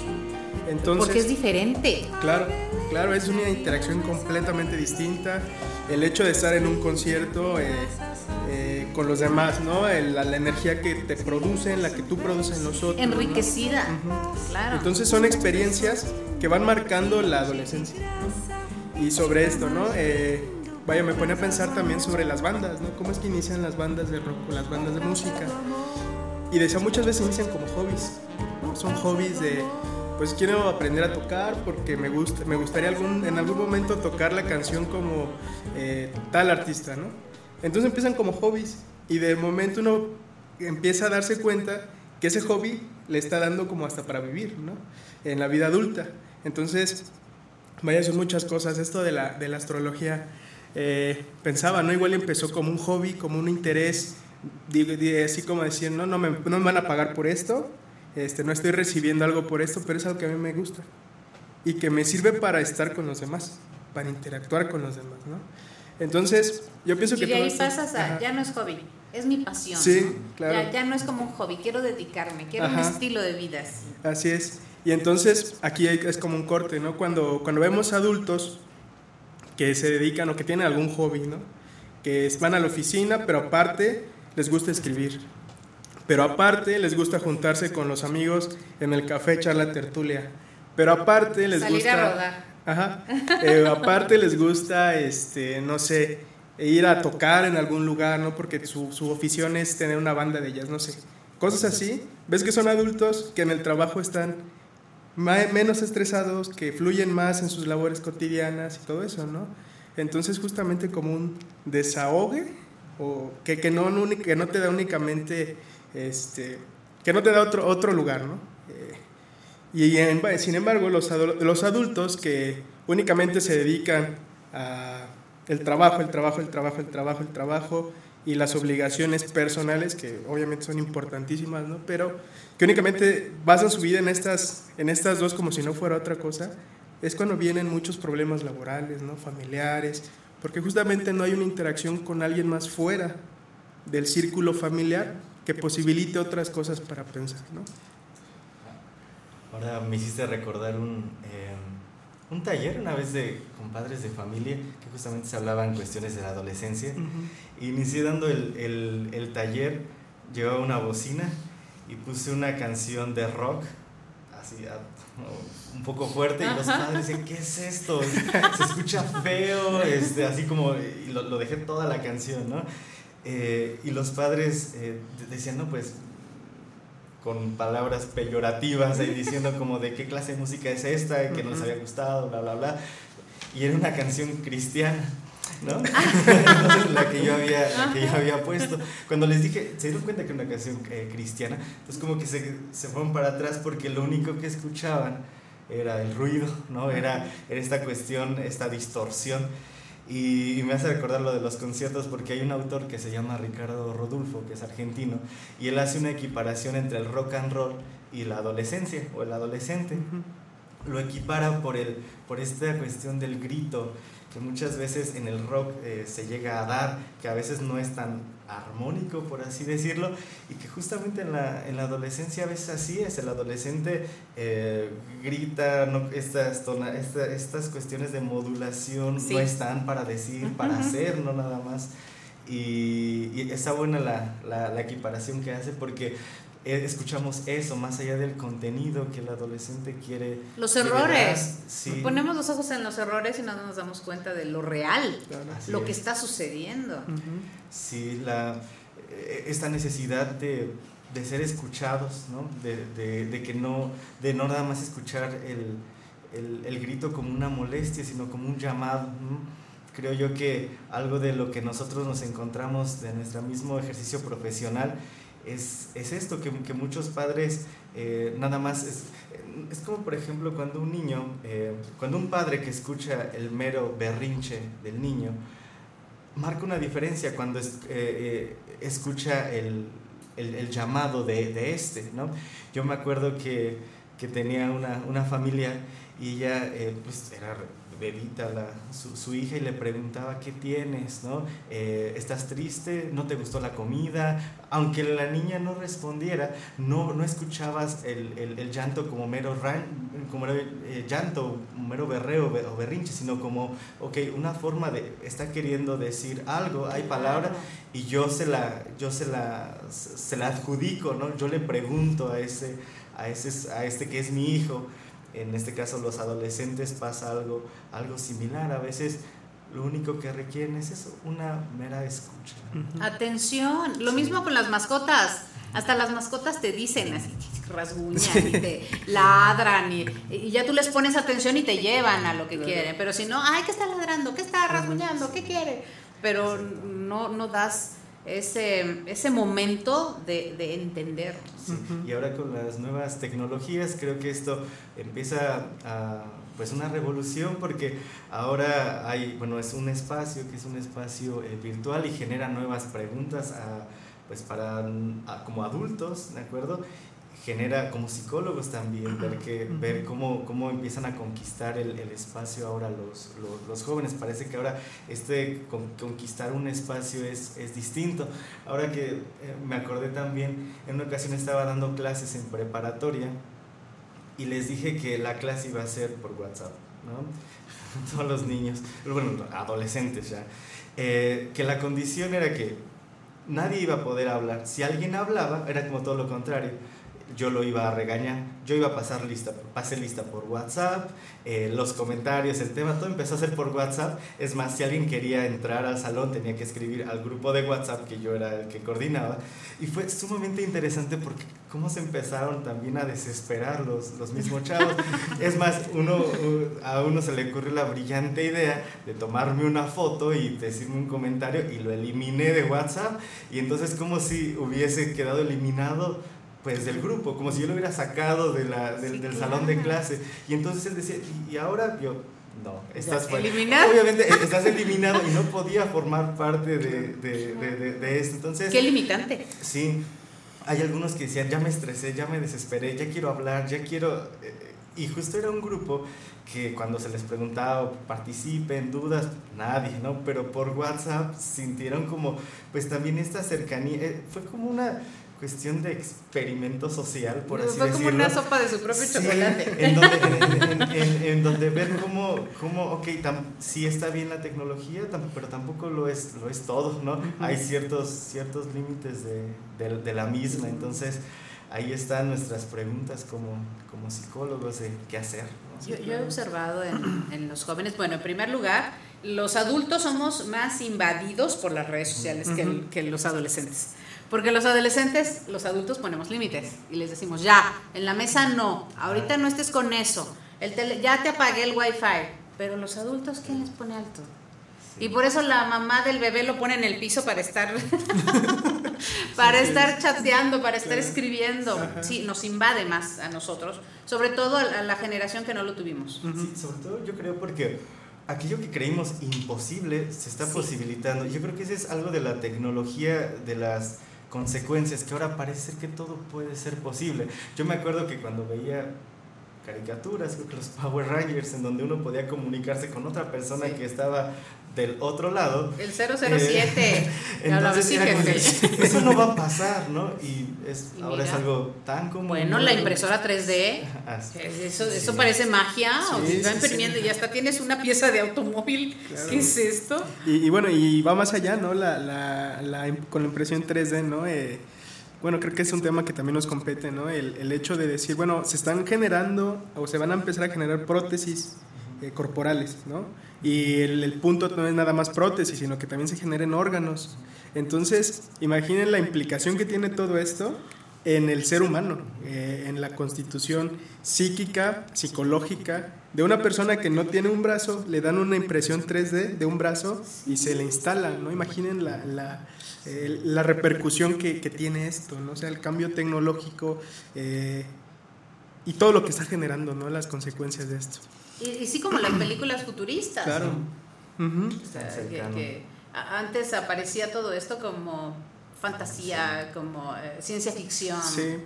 Entonces, Porque es diferente. Claro, claro, es una interacción completamente distinta. El hecho de estar en un concierto eh, eh, con los demás, ¿no? El- la, la energía que te producen, la que tú produces en los otros. ¿no? Enriquecida. Claro. Entonces son experiencias que van marcando la adolescencia. ¿no? Y sobre esto, ¿no? Eh, vaya, me pone a pensar también sobre las bandas, ¿no? ¿Cómo es que inician las bandas de rock o las bandas de música? Y decía, muchas veces inician como hobbies. ¿no? Son hobbies de, pues quiero aprender a tocar porque me, gusta, me gustaría algún, en algún momento tocar la canción como eh, tal artista, ¿no? Entonces empiezan como hobbies y de momento uno empieza a darse cuenta que ese hobby le está dando como hasta para vivir, ¿no? En la vida adulta. Entonces, vaya, son muchas cosas. Esto de la, de la astrología, eh, pensaba, ¿no? Igual empezó como un hobby, como un interés, así como decir, no, no me, no me van a pagar por esto, este, no estoy recibiendo algo por esto, pero es algo que a mí me gusta y que me sirve para estar con los demás, para interactuar con los demás, ¿no? Entonces, yo pienso Y que de todo ahí pasas a, Ajá. ya no es hobby, es mi pasión. Sí, ¿no? claro. Ya, ya no es como un hobby, quiero dedicarme, quiero un estilo de vida. así. Así es. Y entonces aquí hay- es como un corte, ¿no? Cuando, cuando vemos adultos que se dedican o que tienen algún hobby, ¿no? Que van a la oficina, pero aparte les gusta escribir. Pero aparte les gusta juntarse con los amigos en el café, echar la tertulia. Pero aparte les Salir gusta... a rodar. Ajá. Eh, aparte les gusta, este, no sé, ir a tocar en algún lugar, ¿no? Porque su, su afición es tener una banda de ellas, no sé. Cosas así. Ves que son adultos que en el trabajo están menos estresados, que fluyen más en sus labores cotidianas y todo eso, ¿no? Entonces justamente como un desahogue o que, que, no, que no te da únicamente, este, que no te da otro, otro lugar, ¿no? Eh, y en- sin embargo, los, los adultos que únicamente se dedican a el trabajo, el trabajo, el trabajo, el trabajo, el trabajo y las obligaciones personales, que obviamente son importantísimas, ¿no? Pero que únicamente basan su vida en estas, en estas dos como si no fuera otra cosa, es cuando vienen muchos problemas laborales, ¿no? Familiares, porque justamente no hay una interacción con alguien más fuera del círculo familiar que posibilite otras cosas para pensar, ¿no? Ahora me hiciste recordar un, eh, un taller una vez de con padres de familia que justamente se hablaban cuestiones de la adolescencia. Inicié dando el, el, el taller, llevaba una bocina y puse una canción de rock, así a- un poco fuerte, y los padres decían, ¿qué es esto? Se escucha feo, este, así como, y lo, lo dejé toda la canción, ¿no? Eh, y los padres eh, de- decían, no, pues con palabras peyorativas ahí diciendo como de qué clase de música es esta, que no les había gustado, bla, bla, bla. Y era una canción cristiana, ¿no? Entonces, la que yo había, la que yo había puesto. Cuando les dije, se dieron cuenta que era una canción eh, cristiana, entonces como que se, se fueron para atrás porque lo único que escuchaban era el ruido, ¿no? Era, era esta cuestión, esta distorsión. Y, y me hace recordar lo de los conciertos porque hay un autor que se llama Ricardo Rodulfo, que es argentino, y él hace una equiparación entre el rock and roll y la adolescencia o el adolescente. Lo equipara por, el, por esta cuestión del grito que muchas veces en el rock eh, se llega a dar, que a veces no es tan armónico, por así decirlo, y que justamente en la, en la adolescencia a veces así es, el adolescente eh, grita, no, estas, tona- esta- estas cuestiones de modulación Sí. no están para decir, para hacer, no nada más. Y, y está buena la, la, la equiparación que hace porque escuchamos eso, más allá del contenido que el adolescente quiere. Los errores. Sí. Ponemos los ojos en los errores y no nos damos cuenta de lo real, Así lo que es. está sucediendo. Sí, la, eh, esta necesidad de, de ser escuchados, ¿no? De, de- de que no, de no nada más escuchar el, el- el grito como una molestia, sino como un llamado. ¿no? Creo yo que algo de lo que nosotros nos encontramos de nuestro mismo ejercicio profesional es, es esto, que, que muchos padres eh, nada más es, es como por ejemplo cuando un niño, eh, cuando un padre que escucha el mero berrinche del niño, marca una diferencia cuando eh, escucha el, el- llamado de, de este, ¿no? Yo me acuerdo que, que tenía una, una familia y ella pues era bebita la, su, su hija y le preguntaba qué tienes, ¿no? Eh, ¿Estás triste? ¿No te gustó la comida? Aunque la niña no respondiera, no, no escuchabas el, el- el llanto como mero, ran- como mero, eh, llanto, mero berreo be- o berrinche, sino como, ok, una forma de, está queriendo decir algo, hay palabra y yo se la, yo se la, se la adjudico, ¿no? Yo le pregunto a ese, a ese, a este que es mi hijo, en este caso los adolescentes pasa algo, algo similar, a veces lo único que requieren es eso, una mera escucha. Atención, lo mismo con las mascotas. Hasta las mascotas te dicen así, rasguñan y te ladran y, y ya tú les pones atención y te llevan a lo que quieren. Pero si no, ay, ¿qué está ladrando? ¿Qué está rasguñando? ¿Qué quiere? Pero no, no das ese, ese momento de, de entender. Y ahora con las nuevas tecnologías creo que esto empieza a pues una revolución porque ahora hay, bueno, es un espacio que es un espacio eh, virtual y genera nuevas preguntas a, pues para como adultos, ¿de acuerdo? Genera como psicólogos también ver, que, ver cómo, cómo empiezan a conquistar el, el espacio ahora los, los, los jóvenes. Parece que ahora este con- conquistar un espacio es, es distinto. Ahora que eh, me acordé también, en una ocasión estaba dando clases en preparatoria y les dije que la clase iba a ser por WhatsApp, ¿no? Todos los niños, bueno, adolescentes ya, eh, que la condición era que nadie iba a poder hablar. Si alguien hablaba, era como todo lo contrario. Yo lo iba a regañar, yo iba a pasar lista, pasé lista por WhatsApp, eh, los comentarios, el tema, todo empezó a ser por WhatsApp. Es más, si alguien quería entrar al salón, tenía que escribir al grupo de WhatsApp que yo era el que coordinaba. Y fue sumamente interesante porque cómo se empezaron también a desesperar los, los mismos chavos. Es más, uno, a uno se le ocurrió la brillante idea de tomarme una foto y decirme un comentario y lo eliminé de WhatsApp. Y entonces como si hubiese quedado eliminado pues del grupo, como si yo lo hubiera sacado de la, del, del salón de clase. Y entonces él decía, y, y ahora yo, no, estás fuera". ¿Eliminado? Obviamente eh, estás eliminado y no podía formar parte de, de, de, de- de esto. Entonces, Qué limitante. Sí, hay algunos que decían, ya me estresé, ya me desesperé, ya quiero hablar, ya quiero... eh, Y justo era un grupo que cuando se les preguntaba, participen, dudas, nadie, ¿no? Pero por WhatsApp sintieron como, pues también esta cercanía, eh, fue como una cuestión de experimento social, por así Fue como decirlo. una sopa de su propio Sí, chocolate. En donde, en, en- en- en donde ver cómo, cómo ok, tam- sí está bien la tecnología, tam- pero tampoco lo es, lo es todo, ¿no? Hay ciertos, ciertos límites de, de- de la misma, entonces ahí están nuestras preguntas como, como psicólogos de qué hacer. ¿no? Yo, yo he observado en, en los jóvenes, bueno, en primer lugar, los adultos somos más invadidos por las redes sociales que, el- que los adolescentes. Porque los adolescentes, los adultos ponemos límites y les decimos, ya, en la mesa no, ahorita no estés con eso, el tele- ya te apagué el wifi. Pero los adultos, ¿quién les pone alto? Y por eso la mamá del bebé lo pone en el piso para estar para estar chateando, para estar escribiendo. Ajá. Sí, nos invade más a nosotros, sobre todo a la- generación que no lo tuvimos. Sí, sobre todo yo creo porque aquello que creímos imposible se está posibilitando. Yo creo que ese es algo de la tecnología, de las consecuencias, que ahora parece que todo puede ser posible. Yo me acuerdo que cuando veía caricaturas, creo que los Power Rangers, en donde uno podía comunicarse con otra persona Sí. que estaba del otro lado. El 007. Eh, entonces era como, fíjense. eso no va a pasar, ¿no? Y, es, Y ahora es mira. algo tan común. Bueno, ¿no? la impresora 3D. Así. Eso, Sí. eso parece magia. o Sí, se va imprimiendo sí. y ya hasta tienes una pieza de automóvil. Claro. ¿Qué es esto? Y, y bueno, y va más allá, ¿no? La, la, la con la impresión 3D, ¿no? Eh, bueno, creo que es un tema que también nos compete, ¿no? El, hecho de decir, bueno, se están generando o se van a empezar a generar prótesis eh, corporales, ¿no? Y el, el punto no es nada más prótesis, sino que también se generen órganos. Entonces, imaginen la implicación que tiene todo esto en el ser humano, eh, en la constitución psíquica, psicológica de una persona que no tiene un brazo, le dan una impresión 3D de un brazo y se le instala, ¿no? Imaginen la, la, eh, la repercusión que, que tiene esto, ¿no? O sea, el cambio tecnológico eh, y todo lo que está generando, ¿no? Las consecuencias de esto. Y, y sí, como las películas futuristas. Claro. O sea, que- que antes aparecía todo esto como fantasía, como eh, ciencia ficción. Sí.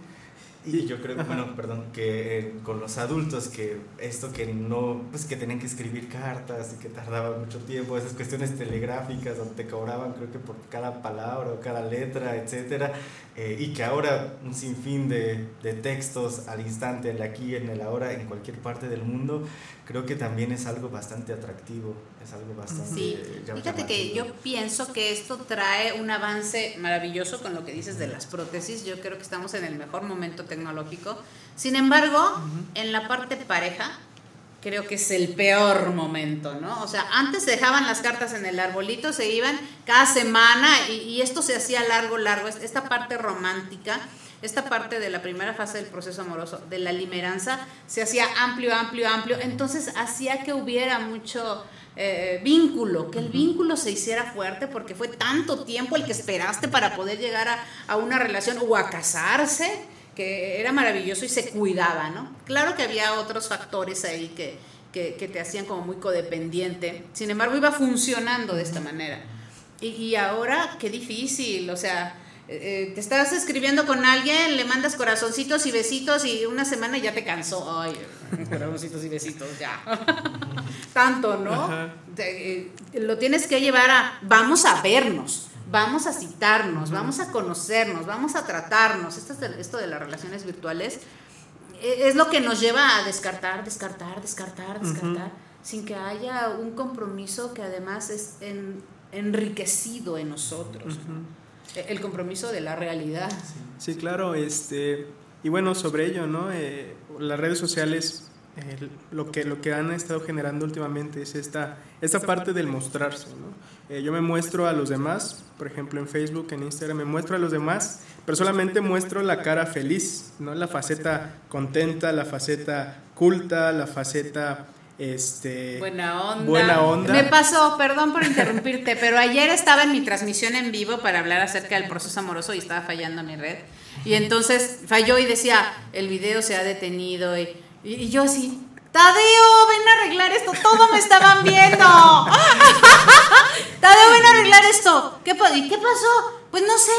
Y yo creo, bueno, perdón, que eh, con los adultos, que esto que no, pues que tenían que escribir cartas y que tardaba mucho tiempo, esas cuestiones telegráficas donde te cobraban creo que por cada palabra o cada letra, etcétera, eh, y que ahora un sinfín de, de textos al instante, en el aquí, en el ahora, en cualquier parte del mundo, creo que también es algo bastante atractivo, es algo bastante... Sí, fíjate que yo pienso que esto trae un avance maravilloso con lo que dices de las prótesis. Yo creo que estamos en el mejor momento tecnológico. Sin embargo, en la parte pareja, creo que es el peor momento, ¿no? O sea, antes se dejaban las cartas en el arbolito, se iban cada semana y, y esto se hacía largo, largo. Es- Esta parte romántica, esta parte de la primera fase del proceso amoroso, de la limeranza, se hacía amplio, amplio, amplio. Entonces hacía que hubiera mucho eh, vínculo, que el vínculo se hiciera fuerte porque fue tanto tiempo el que esperaste para poder llegar a, a una relación o a casarse que era maravilloso y se cuidaba, ¿no? Claro que había otros factores ahí que, que, que te hacían como muy codependiente, sin embargo iba funcionando de esta manera. Y, y ahora, qué difícil, o sea, eh, eh, te estás escribiendo con alguien, le mandas corazoncitos y besitos y una semana ya te cansó. Ay, corazoncitos y besitos, ya. Tanto, ¿no? Ajá. Eh, lo tienes que llevar a, vamos a vernos, vamos a citarnos, vamos a conocernos, vamos a tratarnos. Esto, es de, esto de las relaciones virtuales eh, es lo que nos lleva a descartar, descartar, descartar, descartar, sin que haya un compromiso que además es en- enriquecido en nosotros. ¿no? Eh, El compromiso de la realidad. Sí, claro, este, y bueno, sobre ello, ¿no? Eh, las redes sociales, eh, lo, que, lo que han estado generando últimamente es esta, esta parte del mostrarse, ¿no? Yo me muestro a los demás, por ejemplo en Facebook, en Instagram, me muestro a los demás, pero solamente muestro la cara feliz, ¿no? La faceta contenta, la faceta culta, la faceta... Este, Buena onda. Buena onda. Me pasó, perdón por interrumpirte, pero ayer estaba en mi transmisión en vivo para hablar acerca del proceso amoroso y estaba fallando mi red. Y entonces falló y decía, el video se ha detenido. Y, y- y yo así, Tadeo, ven a arreglar esto, todo me estaban viendo. Tadeo, ven a arreglar esto. ¿Qué, ¿Y qué pasó? Pues no sé,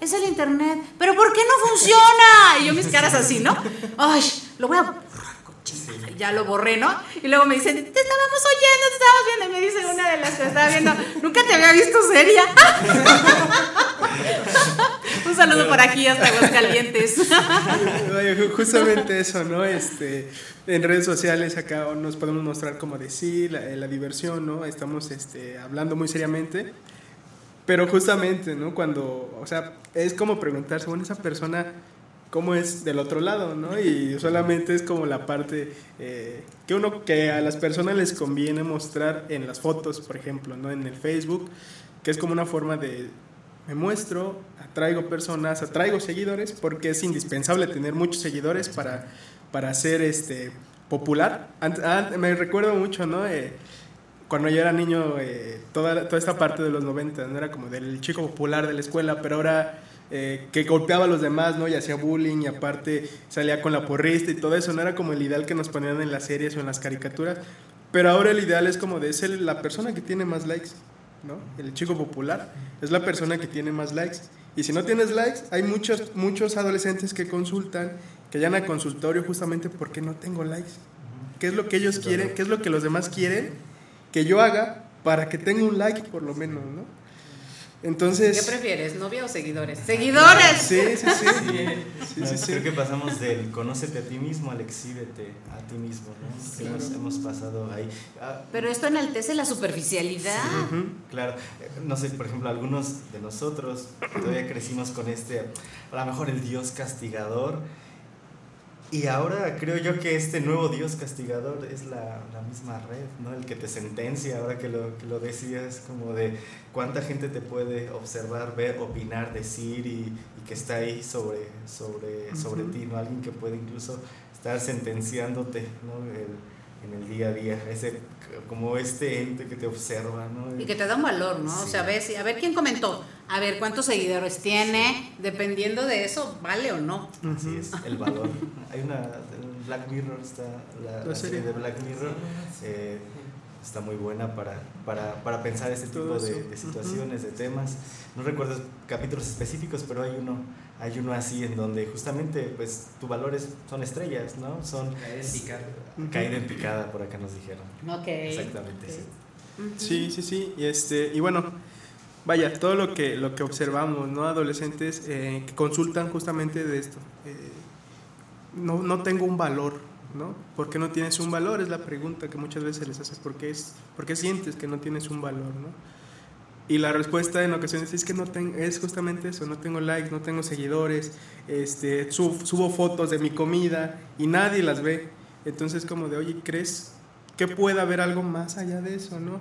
es el internet. Pero ¿por qué no funciona? Y yo mis caras así, ¿no? Ay, lo voy a ya lo borré, ¿no? Y luego me dicen, te estábamos oyendo, te estábamos viendo. Y me dice una de las que estaba viendo, nunca te había visto seria. Un saludo por aquí hasta Aguascalientes. Justamente eso, ¿no? Este, en redes sociales acá nos podemos mostrar como decir la, la diversión, ¿no? Estamos este, hablando muy seriamente, pero justamente, ¿no? Cuando, o sea, es como preguntarse, bueno, esa persona, ¿cómo es del otro lado, ¿no? Y solamente es como la parte eh, que uno, que a las personas les conviene mostrar en las fotos, por ejemplo, ¿no? En el Facebook, que es como una forma de me muestro, atraigo personas, atraigo seguidores, porque es indispensable tener muchos seguidores para, para ser este, popular. Ant- me recuerdo mucho, ¿no? Eh, cuando yo era niño, eh, toda, toda esta parte de los 90, ¿no? Era como del chico popular de la escuela, pero ahora eh, que golpeaba a los demás, ¿no? Y hacía bullying y aparte salía con la porrista y todo eso, no era como el ideal que nos ponían en las series o en las caricaturas, pero ahora el ideal es como de ser la persona que tiene más likes, ¿no? El chico popular es la persona que tiene más likes. Y si no tienes likes, hay muchos, muchos adolescentes que consultan que llegan al consultorio justamente porque no tengo likes. ¿Qué es lo que ellos quieren? ¿Qué es lo que los demás quieren que yo haga para que tenga un like por lo menos, ¿no? Entonces... ¿Qué prefieres, novia o seguidores? ¡Seguidores! Sí, sí, sí. Sí, sí, Creo que pasamos del conócete a ti mismo al exhíbete a ti mismo, ¿no? Claro. Hemos, hemos pasado ahí. Ah, Pero esto enaltece la superficialidad. Claro, Eh, no sé, por ejemplo, algunos de nosotros todavía crecimos con este, a lo mejor el Dios castigador, y ahora creo yo que este nuevo Dios castigador es la, la misma red, ¿no? El que te sentencia, ahora que lo, que lo decías, como de cuánta gente te puede observar, ver, opinar, decir y, y que está ahí sobre, sobre, sobre ti, ¿no? Alguien que puede incluso estar sentenciándote, ¿no? El- en el día a día, ese, como este ente que te observa, ¿no? Y que te da un valor, ¿no? O Sí. sea, ves, a ver quién comentó, a ver cuántos seguidores tiene, dependiendo de eso, vale o no. Así es, el valor. Hay una, en Black Mirror está la, La serie de Black Mirror. eh, está muy buena para, para, para pensar este tipo de, de situaciones, de temas. No recuerdo capítulos específicos, pero hay uno, hay uno así en donde justamente pues tus valores son estrellas, ¿no? Son Caída en picada. Caída en picada, por acá nos dijeron. Ok. Exactamente, Ok. sí. Sí, sí, sí. Y, este, y bueno, vaya, todo lo que, lo que observamos, ¿no? Adolescentes eh, que consultan justamente de esto. Eh, no, no tengo un valor, ¿no? ¿Por qué no tienes un valor? Es la pregunta que muchas veces les hace. ¿Por qué, es, por qué sientes que no tienes un valor, ¿no? Y la respuesta en ocasiones es que no tengo, es justamente eso, no tengo likes, no tengo seguidores, este, sub- subo fotos de mi comida y nadie las ve. Entonces como de, oye, ¿crees que pueda haber algo más allá de eso, no?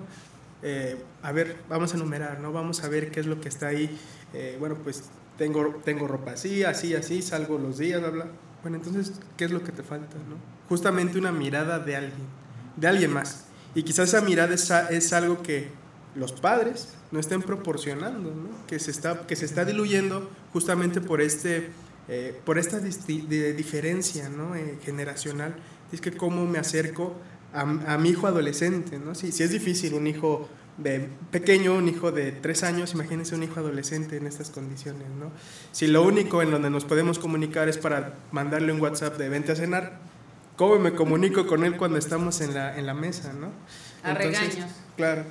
Eh, a ver, vamos a enumerar, ¿no? Vamos a ver qué es lo que está ahí. Eh, bueno, pues tengo, tengo ropa así, así, así, salgo los días, bla, bla. Bueno, entonces, ¿qué es lo que te falta, no? Justamente una mirada de alguien, de alguien más. Y quizás esa mirada es, es algo que los padres no estén proporcionando, ¿no? que, se está, que se está diluyendo justamente por, este, eh, por esta de diferencia ¿no? Eh, generacional. Es que cómo me acerco a, a mi hijo adolescente, ¿no? Si, si es difícil un hijo de pequeño, un hijo de tres años, imagínense un hijo adolescente en estas condiciones, ¿no? Si lo único en donde nos podemos comunicar es para mandarle un WhatsApp de vente a cenar, ¿cómo me comunico con él cuando estamos en la, en la mesa, ¿no? A regaños. Claro.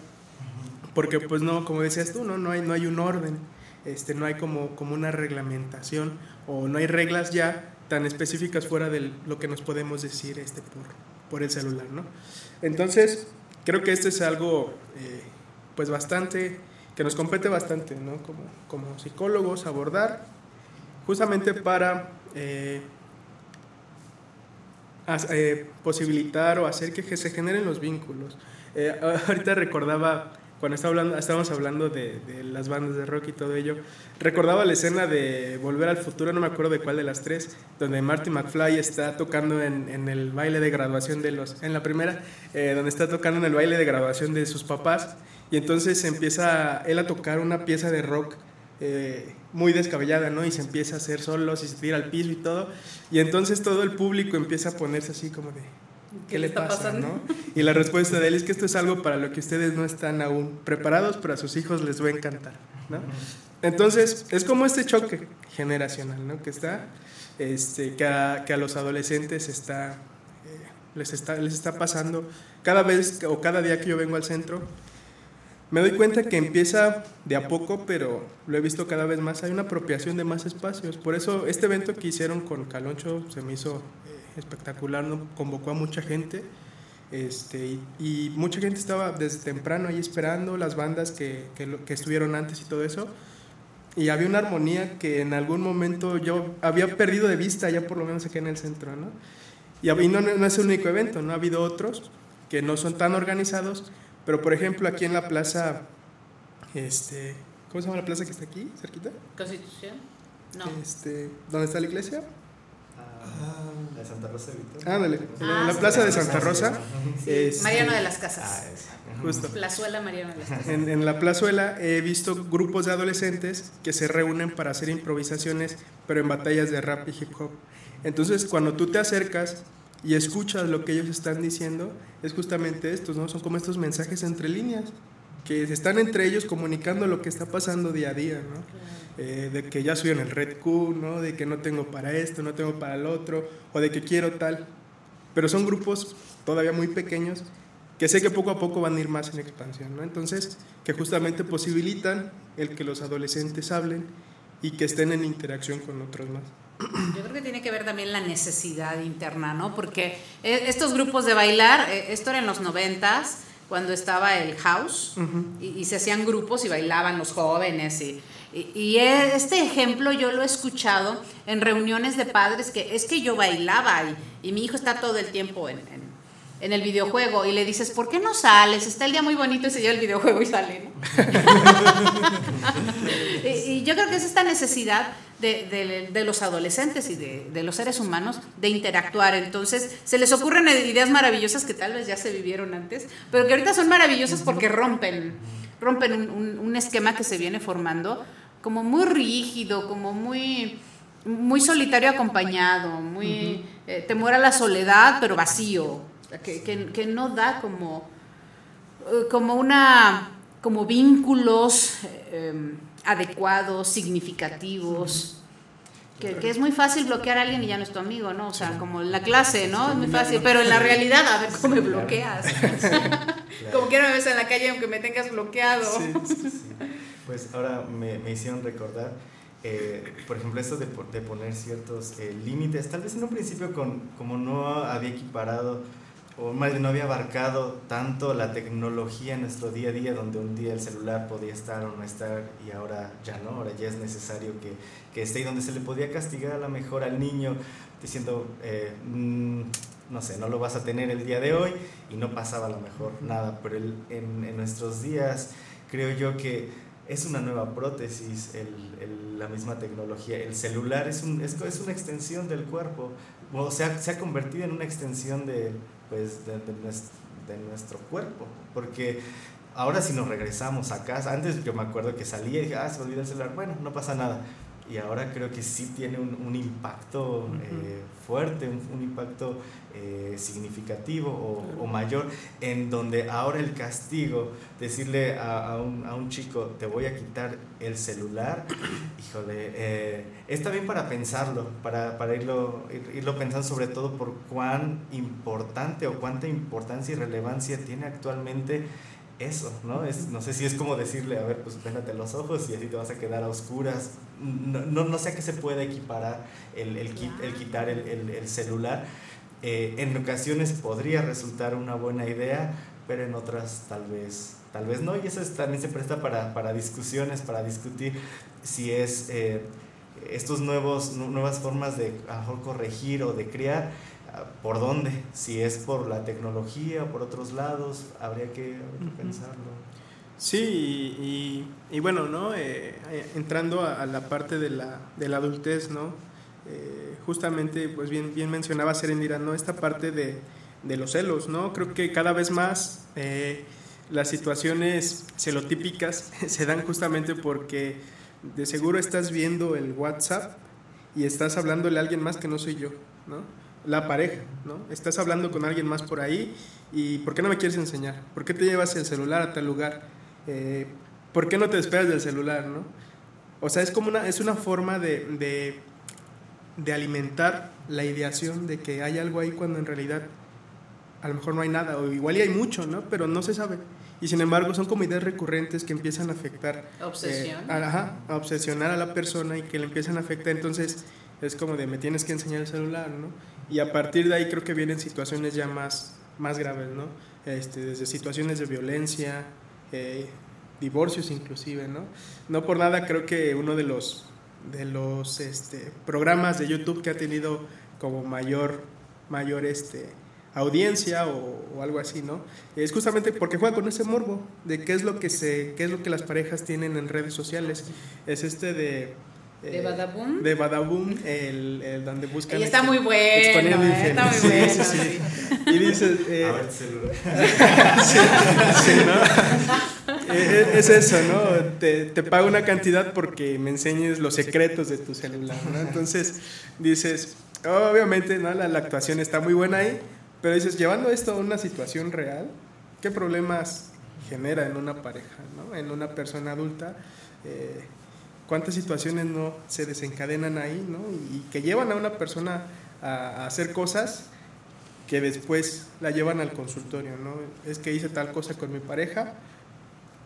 Porque pues no, como decías tú, no, no hay, no hay un orden, este, no hay como, como una reglamentación o no hay reglas ya tan específicas fuera de lo que nos podemos decir este, por, por el celular, ¿no? Entonces, creo que esto es algo eh, pues bastante, que nos compete bastante, ¿no? Como, como psicólogos abordar, justamente para eh, eh, posibilitar o hacer que se generen los vínculos. Eh, ahorita recordaba, cuando estábamos hablando de, las bandas de rock y todo ello, recordaba la escena de Volver al Futuro, no me acuerdo de cuál de las tres, donde Marty McFly está tocando en, en el baile de graduación de los, en la primera, eh, donde está tocando en el baile de graduación de sus papás, y entonces empieza él a tocar una pieza de rock eh, muy descabellada, ¿no? Y se empieza a hacer solos y se tira al piso y todo. Y entonces todo el público empieza a ponerse así como de, ¿qué, le está pasa, pasando? no? Y la respuesta de él es que esto es algo para lo que ustedes no están aún preparados, pero a sus hijos les va a encantar, ¿no? Entonces, es como este choque generacional, ¿no? Que está, este, que, a, que a los adolescentes está, eh, les está, les está pasando cada vez o cada día que yo vengo al centro, me doy cuenta que empieza de a poco, pero lo he visto cada vez más. Hay una apropiación de más espacios. Por eso este evento que hicieron con Caloncho se me hizo eh, espectacular, ¿no? convocó a mucha gente. Este, y, y mucha gente estaba desde temprano ahí esperando, las bandas que, que, estuvieron antes y todo eso. Y había una armonía que en algún momento yo había perdido de vista, ya por lo menos aquí en el centro. ¿no? Y, y no, no es el único evento, ¿no? ha habido otros que no son tan organizados, pero por ejemplo aquí en la plaza, este, ¿cómo se llama la plaza que está aquí, cerquita? ¿Constitución? No. Este, ¿Dónde está la iglesia? Ah, la de Santa Rosa de. Ándale, la, Ah, la plaza de Santa Rosa. Sí, este, Mariano de las Casas. Ah, es. Justo. Plazuela Mariano de las Casas. En, en la plazuela he visto grupos de adolescentes que se reúnen para hacer improvisaciones, pero en batallas de rap y hip hop. Entonces, cuando tú te acercas y escuchas lo que ellos están diciendo, es justamente esto, ¿no? Son como estos mensajes entre líneas. que se están entre ellos comunicando lo que está pasando día a día, ¿no? Eh, de que ya soy en el Red Q, ¿no? De que no tengo para esto, no tengo para el otro, o de que quiero tal. Pero son grupos todavía muy pequeños que sé que poco a poco van a ir más en expansión, ¿no? Entonces, que justamente posibilitan el que los adolescentes hablen y que estén en interacción con otros más. Yo creo que tiene que ver también la necesidad interna, ¿no? Porque eh, estos grupos de bailar, eh, esto era en los noventas, cuando estaba el house, y, y se hacían grupos y bailaban los jóvenes y, y- este ejemplo yo lo he escuchado en reuniones de padres que es que yo bailaba y, y mi hijo está todo el tiempo en, en- en el videojuego y le dices, ¿por qué no sales? Está el día muy bonito y se lleva el videojuego y sale, ¿no? y, y yo creo que es esta necesidad de, de- de los adolescentes y de, de los seres humanos de interactuar. Entonces, se les ocurren ideas maravillosas que tal vez ya se vivieron antes, pero que ahorita son maravillosas porque rompen, rompen un, un- un esquema que se viene formando como muy rígido, como muy, muy solitario acompañado, muy eh, temor a la soledad, pero vacío, que, que- que no da como, eh, como una como vínculos eh, adecuados, significativos. Que, que es muy fácil bloquear a alguien y ya no es tu amigo, ¿no? O sea, como en la clase, ¿no? Es muy fácil. Pero en la realidad, a ver cómo me bloqueas. Como quiera me ves en la calle aunque me tengas bloqueado. Pues ahora me, me hicieron recordar, eh, por ejemplo, esto de, de poner ciertos eh, límites. Tal vez en un principio, con, como no había equiparado, o más bien no había abarcado tanto la tecnología en nuestro día a día, donde un día el celular podía estar o no estar, y ahora ya no, ahora ya es necesario que, que esté, y donde se le podía castigar a lo mejor al niño, diciendo, eh, mm, no sé, no lo vas a tener el día de hoy, y no pasaba a lo mejor nada, pero el- en, en nuestros días creo yo que es una nueva prótesis, el, el- la misma tecnología. El celular es, un, es, es una extensión del cuerpo, o sea, se ha convertido en una extensión de, pues, de, de nues- de nuestro cuerpo, porque ahora si nos regresamos a casa, antes yo me acuerdo que salía y dije, ah, se me olvidó el celular, bueno, no pasa nada. Y ahora creo que sí tiene un, un impacto eh, fuerte, un, un impacto eh, significativo o, o mayor, en donde ahora el castigo, decirle a, a un, a un chico, te voy a quitar el celular, híjole, eh, está bien para pensarlo, para, para irlo, ir- irlo pensando sobre todo por cuán importante o cuánta importancia y relevancia tiene actualmente eso, ¿no? Es, no sé si es como decirle, a ver, pues véndate los ojos y así te vas a quedar a oscuras. No, no, no sé a qué se puede equiparar el, el, el quitar el- el celular. Eh, en ocasiones podría resultar una buena idea, pero en otras tal vez, tal vez no. Y eso es- también se presta para, para discusiones, para discutir si es eh, estos nuevos, nu- nuevas formas de a mejor corregir o de criar, ah, ¿por dónde? Si es por la tecnología por otros lados, habría que, pensarlo. Sí, y, y- y bueno, ¿no? Eh, eh, entrando a, a la parte de la, de la adultez, ¿no? Eh, justamente, pues bien, bien mencionaba Serendira, ¿no? Esta parte de, de los celos, ¿no? Creo que cada vez más eh, las situaciones celotípicas se dan justamente porque de seguro estás viendo el WhatsApp y estás hablándole a alguien más que no soy yo, ¿no? La pareja, ¿no? Estás hablando con alguien más por ahí y ¿por qué no me quieres enseñar? ¿Por qué te llevas el celular a tal lugar? Eh, ¿Por qué no te despegas del celular, no? O sea, es como una, es una forma de, de, de alimentar la ideación de que hay algo ahí cuando en realidad a lo mejor no hay nada, o igual y hay mucho, ¿no? Pero no se sabe. Y sin embargo son como ideas recurrentes que empiezan a afectar. Obsesión. eh, a- ajá, a obsesionar a la persona y que le empiezan a afectar. Entonces es como de me tienes que enseñar el celular, ¿no? Y a partir de ahí creo que vienen situaciones ya más, más graves, ¿no? Este, desde situaciones de violencia, eh, divorcios inclusive, ¿no? No por nada creo que uno de los, de los este, programas de YouTube que ha tenido como mayor, mayor este, audiencia o, o algo así, ¿no? Es justamente porque juega con ese morbo de qué es lo que se, qué es lo que las parejas tienen en redes sociales. Es este de ¿De Badaboom? de Badaboom, el, el donde buscan. Y está muy bueno, eh, está muy bueno, sí, sí. sí. Y dices. eh, A ver, celular. sí, sí, ¿no? Eh, Es eso, ¿no? Te, te pago una cantidad porque me enseñes los secretos de tu celular, ¿no? Entonces dices, obviamente, ¿no? La, actuación está muy buena ahí, pero dices, llevando esto a una situación real, ¿qué problemas genera en una pareja, ¿no? en una persona adulta. eh, ¿Cuántas situaciones no se desencadenan ahí ¿no? y, y que llevan a una persona a, a hacer cosas que después la llevan al consultorio? ¿no? Es que hice tal cosa con mi pareja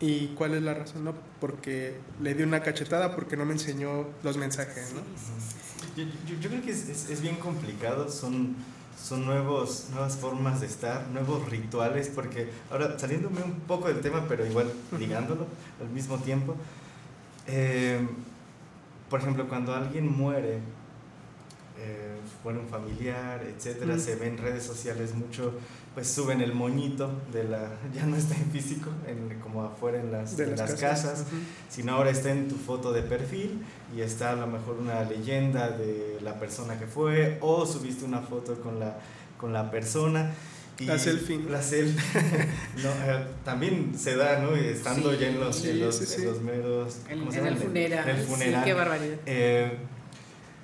y cuál es la razón, ¿no? Porque le di una cachetada porque no me enseñó los mensajes, ¿no? Yo, yo- yo creo que es, es- es bien complicado, son, son nuevos, nuevas formas de estar, nuevos rituales, porque ahora saliéndome un poco del tema, pero igual ligándolo al mismo tiempo, eh, por ejemplo, cuando alguien muere, eh, muere un familiar, etcétera, Mm. se ve en redes sociales mucho, pues suben el moñito de la, ya no está en físico, en, como afuera en las, De en las las casas, casas, ujú. sino ahora está en tu foto de perfil y está a lo mejor una leyenda de la persona que fue o subiste una foto con la, con la persona. Y La selfie, ¿no? La selfie. No, eh, también se da, ¿no? Y Estando Sí, ya en los, en sí, los, sí, sí. en los meros... En- ¿cómo se en el funeral. En el Sí, funeral. qué barbaridad. Eh,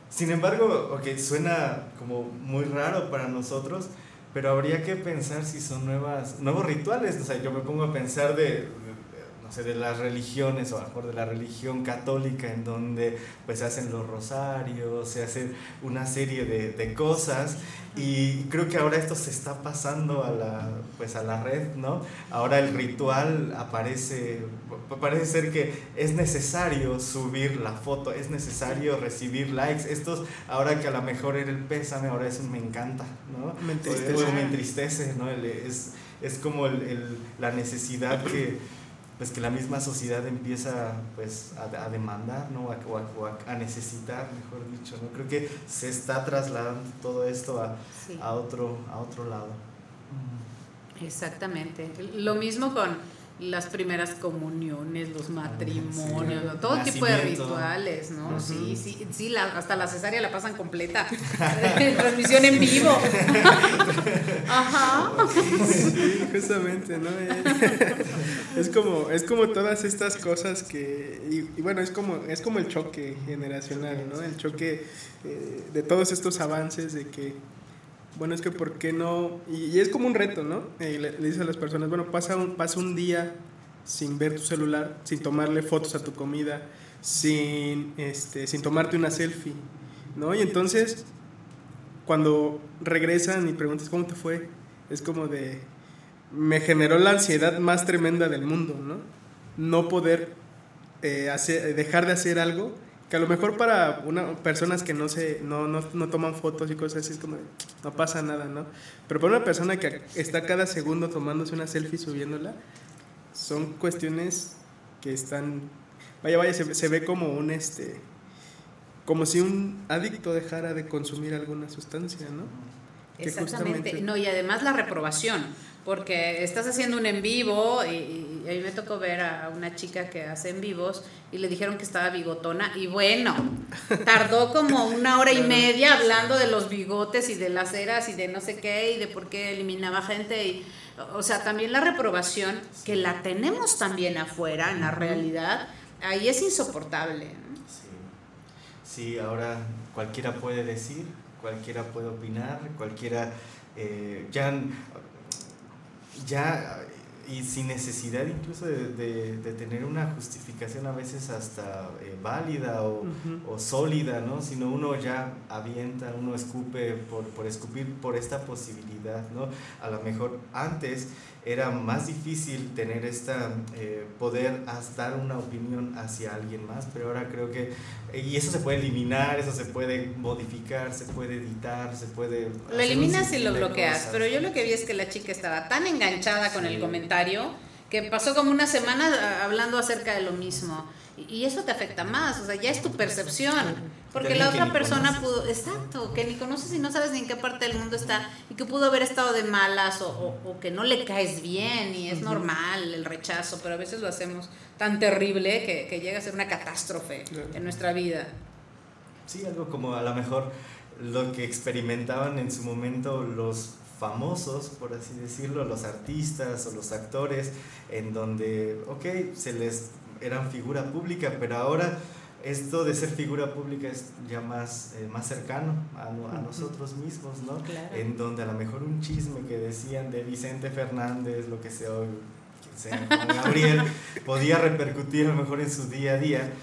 sin embargo, ok, suena como muy raro para nosotros, pero habría que pensar si son nuevas, nuevos rituales. O sea, yo me pongo a pensar de, no sé, de las religiones, o a lo mejor de la religión católica, en donde pues se hacen los rosarios, se hacen una serie de, de cosas, y creo que ahora esto se está pasando a la, pues a la red, ¿no? Ahora el ritual aparece, pa- parece ser que es necesario subir la foto, es necesario recibir likes. Estos, ahora que a lo mejor era el pésame, ahora es un me encanta, ¿no? Me O- entristece. o me entristece, ¿no? El- es, es como el- el- la necesidad que, pues, que la misma sociedad empieza pues, a, a demandar, ¿no? O a, o a- o a- a necesitar, mejor dicho, ¿no? Creo que se está trasladando todo esto a, Sí. a, otro, a otro lado. Exactamente. Lo mismo con las primeras comuniones, los matrimonios, ¿no? todo tipo de rituales, ¿no? Sí, sí, sí, la- hasta la cesárea la pasan completa. Transmisión en vivo. Ajá. Sí, justamente, ¿no? Es como, es como todas estas cosas que, y, y bueno, es como, es como el choque generacional, ¿no? El choque eh, de todos estos avances de que, bueno, es que por qué no, y, es como un reto, ¿no? Eh, le, le dice a las personas, bueno, pasa un, pasa un día sin ver tu celular, sin tomarle fotos a tu comida, sin, este, sin tomarte una selfie, ¿no? Y entonces, cuando regresan y preguntas cómo te fue, es como de, me generó la ansiedad más tremenda del mundo, ¿no? No poder eh, hacer, dejar de hacer algo que a lo mejor para una, personas que no, se, no, no, no toman fotos y cosas así es como no pasa nada, ¿no? Pero para una persona que está cada segundo tomándose una selfie y subiéndola, son cuestiones que están, vaya, vaya, se, se ve como un, este, como si un adicto dejara de consumir alguna sustancia, ¿no? Exactamente. justamente- No, y además la reprobación, porque estás haciendo un en vivo y, y a mí me tocó ver a una chica que hace en vivos y le dijeron que estaba bigotona y bueno, tardó como una hora y media hablando de los bigotes y de las ceras y de no sé qué y de por qué eliminaba gente y o sea, también la reprobación que la tenemos también afuera en la realidad, ahí es insoportable. ¿no? Sí, ahora cualquiera puede decir, cualquiera puede opinar, cualquiera eh, ya, ya y sin necesidad incluso de, de- de tener una justificación a veces hasta eh, válida o, o sólida, ¿no? Sino uno ya avienta, uno escupe por, por escupir por esta posibilidad, ¿no? A lo mejor antes era más difícil tener esta, eh, poder dar una opinión hacia alguien más, pero ahora creo que, y eso se puede eliminar, eso se puede modificar, se puede editar, se puede... Lo eliminas y lo bloqueas, cosas. pero yo lo que vi es que la chica estaba tan enganchada con Sí. el comentario que pasó como una semana ah, hablando acerca de lo mismo. Y y eso te afecta más, o sea, ya es tu percepción. Porque la otra persona pudo, exacto, que ni conoces y no sabes ni en qué parte del mundo está y que pudo haber estado de malas o, o- o que no le caes bien y es normal el rechazo, pero a veces lo hacemos tan terrible que, que llega a ser una catástrofe en nuestra vida. Sí, algo como a lo mejor lo que experimentaban en su momento los famosos, por así decirlo, los artistas o los actores, en donde, ok, se les eran figura pública, pero ahora esto de ser figura pública es ya más, eh, más cercano a, nosotros mismos, ¿no? Claro. En donde a lo mejor un chisme que decían de Vicente Fernández, lo que sea hoy, Gabriel, podía repercutir a lo mejor en su día a día,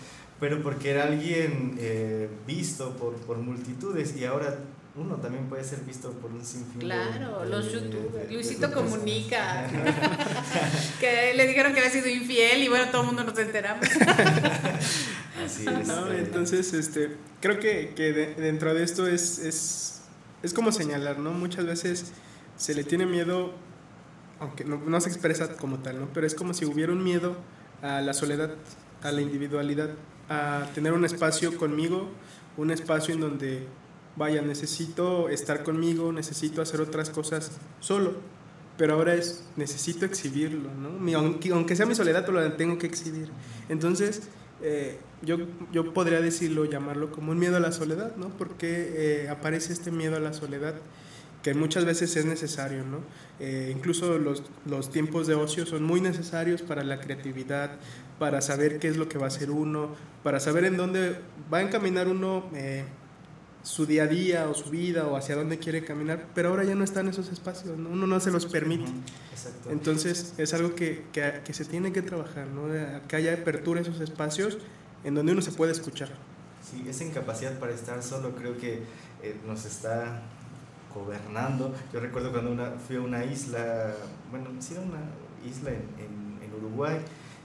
pero porque era alguien eh, visto por, por multitudes y ahora uno también puede ser visto por un sinfín Claro, de- los de- youtubers. de- Luisito comunica. que le dijeron que había sido infiel y bueno, todo el mundo nos enteramos. Así es. ¿no? eh, Entonces, este, creo que, que de- dentro de esto es, es, es como señalar, ¿no? Muchas veces se le tiene miedo, aunque no, no se expresa como tal, ¿no? Pero es como si hubiera un miedo a la soledad, a la individualidad, a tener un espacio conmigo, un espacio en donde, vaya, necesito estar conmigo, necesito hacer otras cosas solo. Pero ahora es, necesito exhibirlo, ¿no? Mi- aunque, aunque sea mi soledad, pero la tengo que exhibir. Entonces, eh, yo, yo podría decirlo, llamarlo como un miedo a la soledad, ¿no? Porque eh, aparece este miedo a la soledad que muchas veces es necesario, ¿no? Eh, incluso los, los tiempos de ocio son muy necesarios para la creatividad, para saber qué es lo que va a hacer uno, para saber en dónde va a encaminar uno su día a día o su vida o hacia dónde quiere caminar, pero ahora ya no están esos espacios, ¿no? uno no se los permite. Exacto. Entonces es algo que, que, que se tiene que trabajar, ¿no? Que haya apertura a esos espacios en donde uno se puede escuchar. Sí, esa incapacidad para estar solo creo que eh, nos está gobernando. Yo recuerdo cuando una, fui a una isla, bueno, sí, una isla en, en- en Uruguay,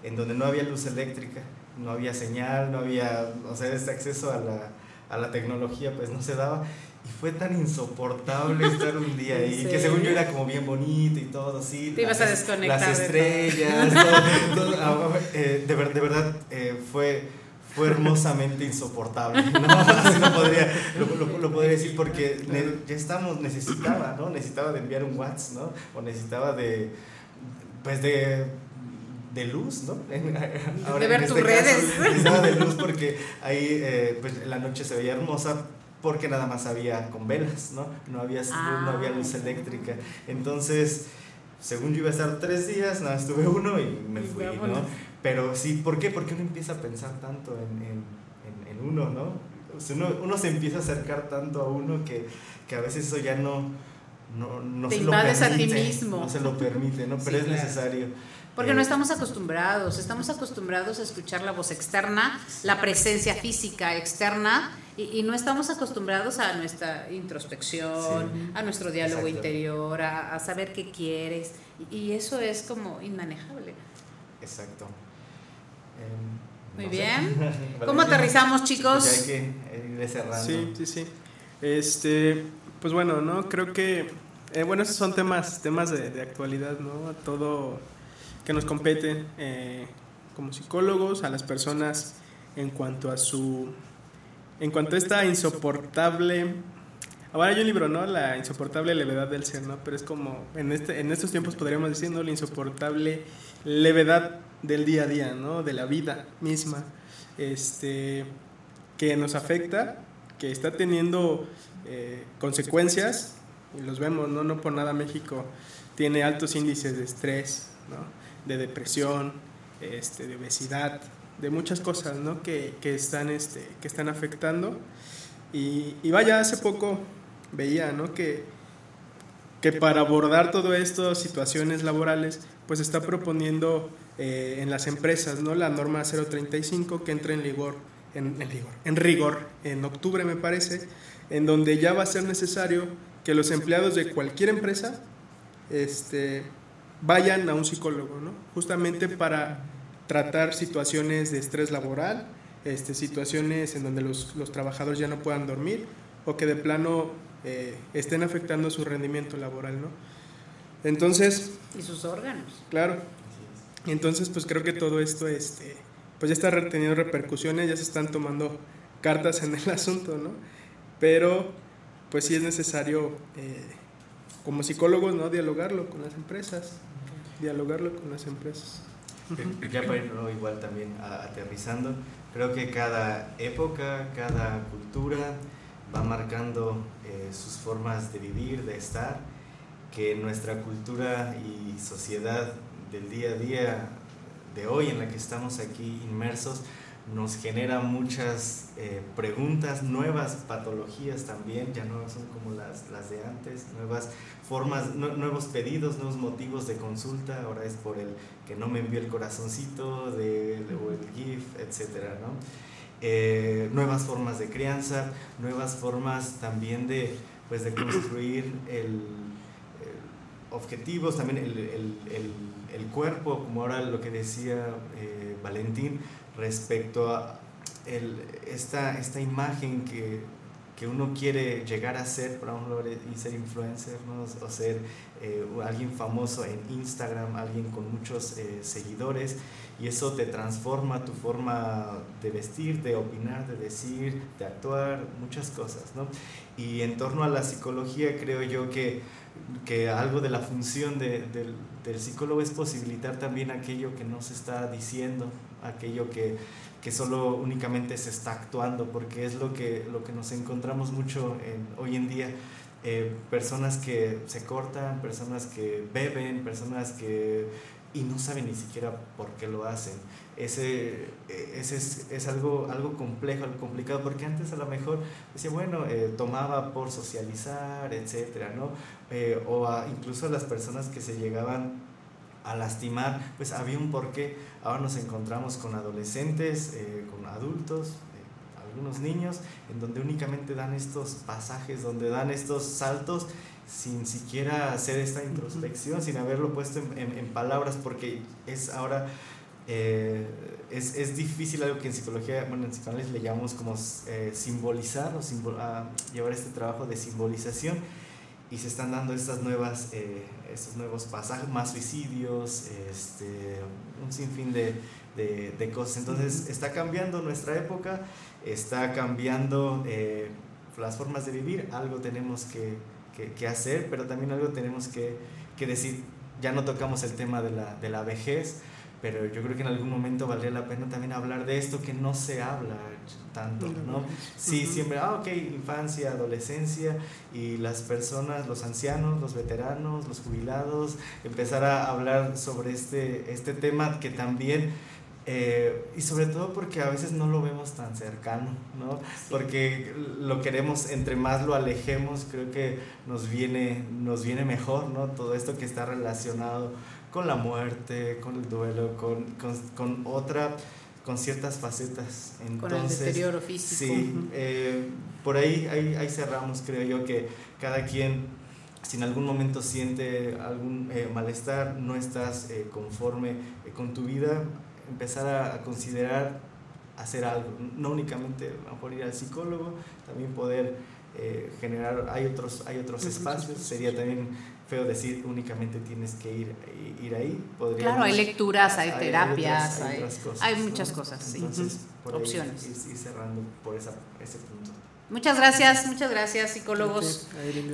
en donde no había luz eléctrica, no había señal, no había, o sea, este acceso a la, a la tecnología pues no se daba. Y fue tan insoportable estar un día ¿En ahí, que según yo era como bien bonito y todo así. Te ibas a las- desconectar Las de estrellas, todo, todo, ah, eh, de, ver- de verdad eh, fue, fue hermosamente insoportable. ¿no? Así lo podría, lo, lo- lo podría decir porque ne- ya estamos, necesitaba, ¿no? Necesitaba de enviar un WhatsApp, ¿no? O necesitaba de, pues de de luz, ¿no? En- De ver tus redes. necesitaba de luz porque ahí eh, pues la noche se veía hermosa porque nada más había con velas, ¿no? No había, Ah. no había luz eléctrica. Entonces, según yo iba a estar tres días, nada, estuve uno y me fui, ¿no? Pero sí, ¿por qué? Porque uno empieza a pensar tanto en, en, en- en uno, ¿no? Uno, uno se empieza a acercar tanto a uno que, que a veces eso ya no, no, no Te se lo invades a ti permite. mismo. No se lo permite, ¿no? Pero Sí, es claro. Porque Eh, no estamos acostumbrados, estamos acostumbrados a escuchar la voz externa, la presencia física externa, y, y no estamos acostumbrados a nuestra introspección, Sí. a nuestro diálogo Exacto. interior, a, a saber qué quieres, y, y eso es como inmanejable. Exacto. Em, Muy no bien. ¿Cómo aterrizamos, chicos? Ya hay que ir cerrando. Sí, sí, sí. Este, pues bueno, ¿no? Creo que, eh, bueno, esos son temas, temas de, de actualidad, ¿no? Todo que nos compete eh, como psicólogos, a las personas en cuanto a su, en cuanto a esta insoportable, ahora hay un libro, ¿no? La insoportable levedad del ser, ¿no? Pero es como, en, este, en estos tiempos podríamos decir, ¿no? La insoportable levedad del día a día, ¿no? De la vida misma, este, que nos afecta que está teniendo eh, consecuencias, y los vemos, ¿no? No por nada México tiene altos índices de estrés, ¿no? De depresión, este, de obesidad, de muchas cosas ¿no? que, que están, este, que están afectando. Y, vaya, hace poco veía ¿no? que, que para abordar todo esto, situaciones laborales, pues está proponiendo eh, en las empresas ¿no? la norma 035 que entra en vigor en, en rigor, en rigor, en octubre me parece, en donde ya va a ser necesario que los empleados de cualquier empresa este, vayan a un psicólogo, ¿no? justamente para tratar situaciones de estrés laboral, este, situaciones en donde los, los trabajadores ya no puedan dormir o que de plano eh, estén afectando su rendimiento laboral. ¿no? Entonces, Y sus órganos. Claro. Entonces, pues creo que todo esto, este, pues ya está teniendo repercusiones, ya se están tomando cartas en el asunto, ¿no? Pero, pues sí es necesario, eh, como psicólogos, ¿no? Dialogarlo con las empresas, dialogarlo con las empresas. Ya para irlo igual también a- aterrizando, creo que cada época, cada cultura va marcando eh, sus formas de vivir, de estar, que nuestra cultura y sociedad del día a día de hoy en la que estamos aquí inmersos nos genera muchas eh, preguntas, nuevas patologías también, ya no son como las, las de antes, nuevas formas, nue- nuevos pedidos, nuevos motivos de consulta, ahora es por el que no me envió el corazoncito o el GIF, etcétera, ¿no? Eh, nuevas formas de crianza, nuevas formas también de, pues, de construir el, objetivos, también el, el- el- cuerpo, como ahora lo que decía eh, Valentín, respecto a esta, esta imagen que, que uno quiere llegar a ser, por ejemplo, y ser influencer, ¿no? o ser eh, alguien famoso en Instagram, alguien con muchos eh, seguidores, y eso te transforma tu forma de vestir, de opinar, de decir, de actuar, muchas cosas. ¿no? Y en torno a la psicología creo yo que, que algo de la función de- del, del psicólogo es posibilitar también aquello que no se está diciendo, aquello que, que solo únicamente se está actuando, porque es lo que, lo que nos encontramos mucho en- hoy en día. eh, personas que se cortan, personas que beben, personas que y no saben ni siquiera por qué lo hacen. Ese, eh, ese es, es algo, algo complejo, algo complicado, porque antes a lo mejor decía, bueno, eh, tomaba por socializar, etcétera, ¿no? O incluso a las personas que se llegaban a lastimar, pues había un porqué. Ahora nos encontramos con adolescentes, eh, con adultos, eh, algunos niños, en donde únicamente dan estos pasajes, donde dan estos saltos sin siquiera hacer esta introspección, sin haberlo puesto en, en- en palabras, porque es ahora, eh, es, es difícil algo que en psicología, bueno, en psicoanálisis le llamamos como eh, simbolizar o simbol- a llevar este trabajo de simbolización y se están dando estas nuevas, eh, estos nuevos pasajes, más suicidios, este, un sinfín de, de, de cosas. Entonces está cambiando nuestra época, está cambiando eh, las formas de vivir, algo tenemos que, que- que hacer, pero también algo tenemos que, que decir. Ya no tocamos el tema de la, de la vejez, pero yo creo que en algún momento valdría la pena también hablar de esto que no se habla tanto, ¿no? Sí, siempre, ah, ok, infancia, adolescencia y las personas, los ancianos, los veteranos, los jubilados, empezar a hablar sobre este, este tema que también, eh, y sobre todo porque a veces no lo vemos tan cercano, ¿no? Porque lo queremos, entre más lo alejemos, creo que nos viene, nos viene mejor, ¿no? Todo esto que está relacionado con la muerte, con el duelo, con, con, con otra, con ciertas facetas. Con el Entonces, deterioro físico. Sí, eh, por ahí, ahí, ahí cerramos, creo yo, que cada quien, si en algún momento siente algún eh, malestar, no estás eh, conforme eh, con tu vida, empezar a, a considerar hacer algo, no únicamente a lo mejor ir al psicólogo, también poder eh, generar, hay otros, hay otros espacios. sería también feo decir únicamente tienes que ir, ir ahí. Podríamos- Claro, hay lecturas, hay terapias, otras- hay- otras cosas, hay ¿no? muchas cosas, sí. Entonces, por ahí Opciones. Ir, ir cerrando por esa, ese punto. Muchas gracias, muchas gracias, psicólogos.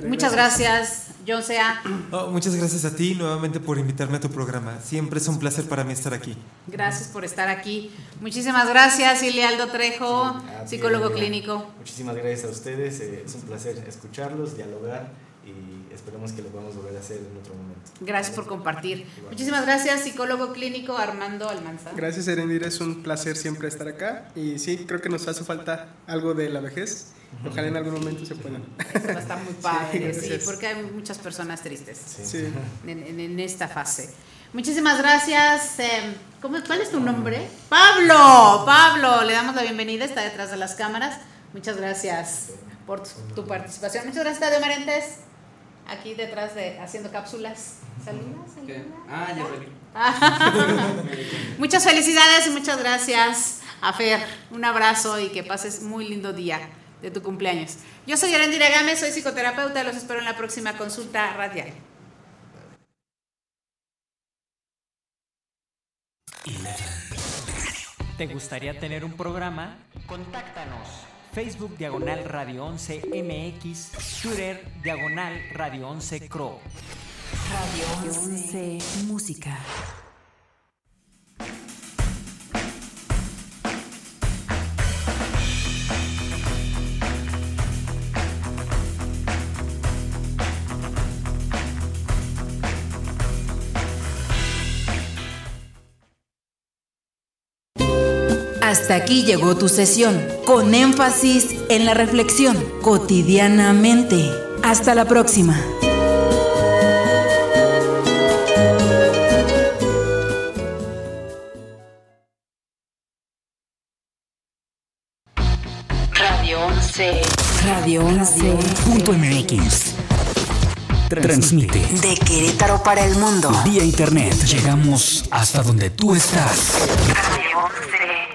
Muchas gracias, John Sea. Oh, muchas gracias a ti nuevamente por invitarme a tu programa. Siempre es un placer para mí estar aquí. Gracias por estar aquí. Muchísimas gracias, Ilialdo Trejo, ti, psicólogo clínico. Muchísimas gracias a ustedes. eh, es un placer escucharlos, dialogar y esperemos que lo podamos volver a hacer en otro momento. Gracias por compartir. Muchísimas gracias, psicólogo clínico Armando Almanza. Gracias, Erendira. Es un placer siempre estar acá. Y sí, creo que nos hace falta algo de la vejez. Ojalá en algún momento se pueda. Eso va a estar muy padre, sí, gracias. porque hay muchas personas tristes Sí. en, en- en esta fase. Muchísimas gracias. eh, ¿cómo- ¿Cuál es tu nombre? Pablo. Pablo, le damos la bienvenida, está detrás de las cámaras. Muchas gracias por tu, tu participación. Muchas gracias, Tadeo Marentes, aquí detrás de haciendo cápsulas. Saludos. Ah, ya salí. Muchas felicidades y muchas gracias a Fer. Un abrazo y que pases muy lindo día de tu cumpleaños. Yo soy Erendira Gámez, soy psicoterapeuta. Los espero en la próxima consulta radial. ¿Te gustaría tener un programa? Contáctanos. Facebook Diagonal Radio 11 MX, Twitter Diagonal Radio 11 Cro. Radio 11 Música. Hasta aquí llegó tu sesión, con énfasis en la reflexión, cotidianamente. Hasta la próxima. Radio 11. Radio 11. Punto MX. Transmite De Querétaro para el mundo. vía internet. Llegamos hasta donde tú estás. Radio 11.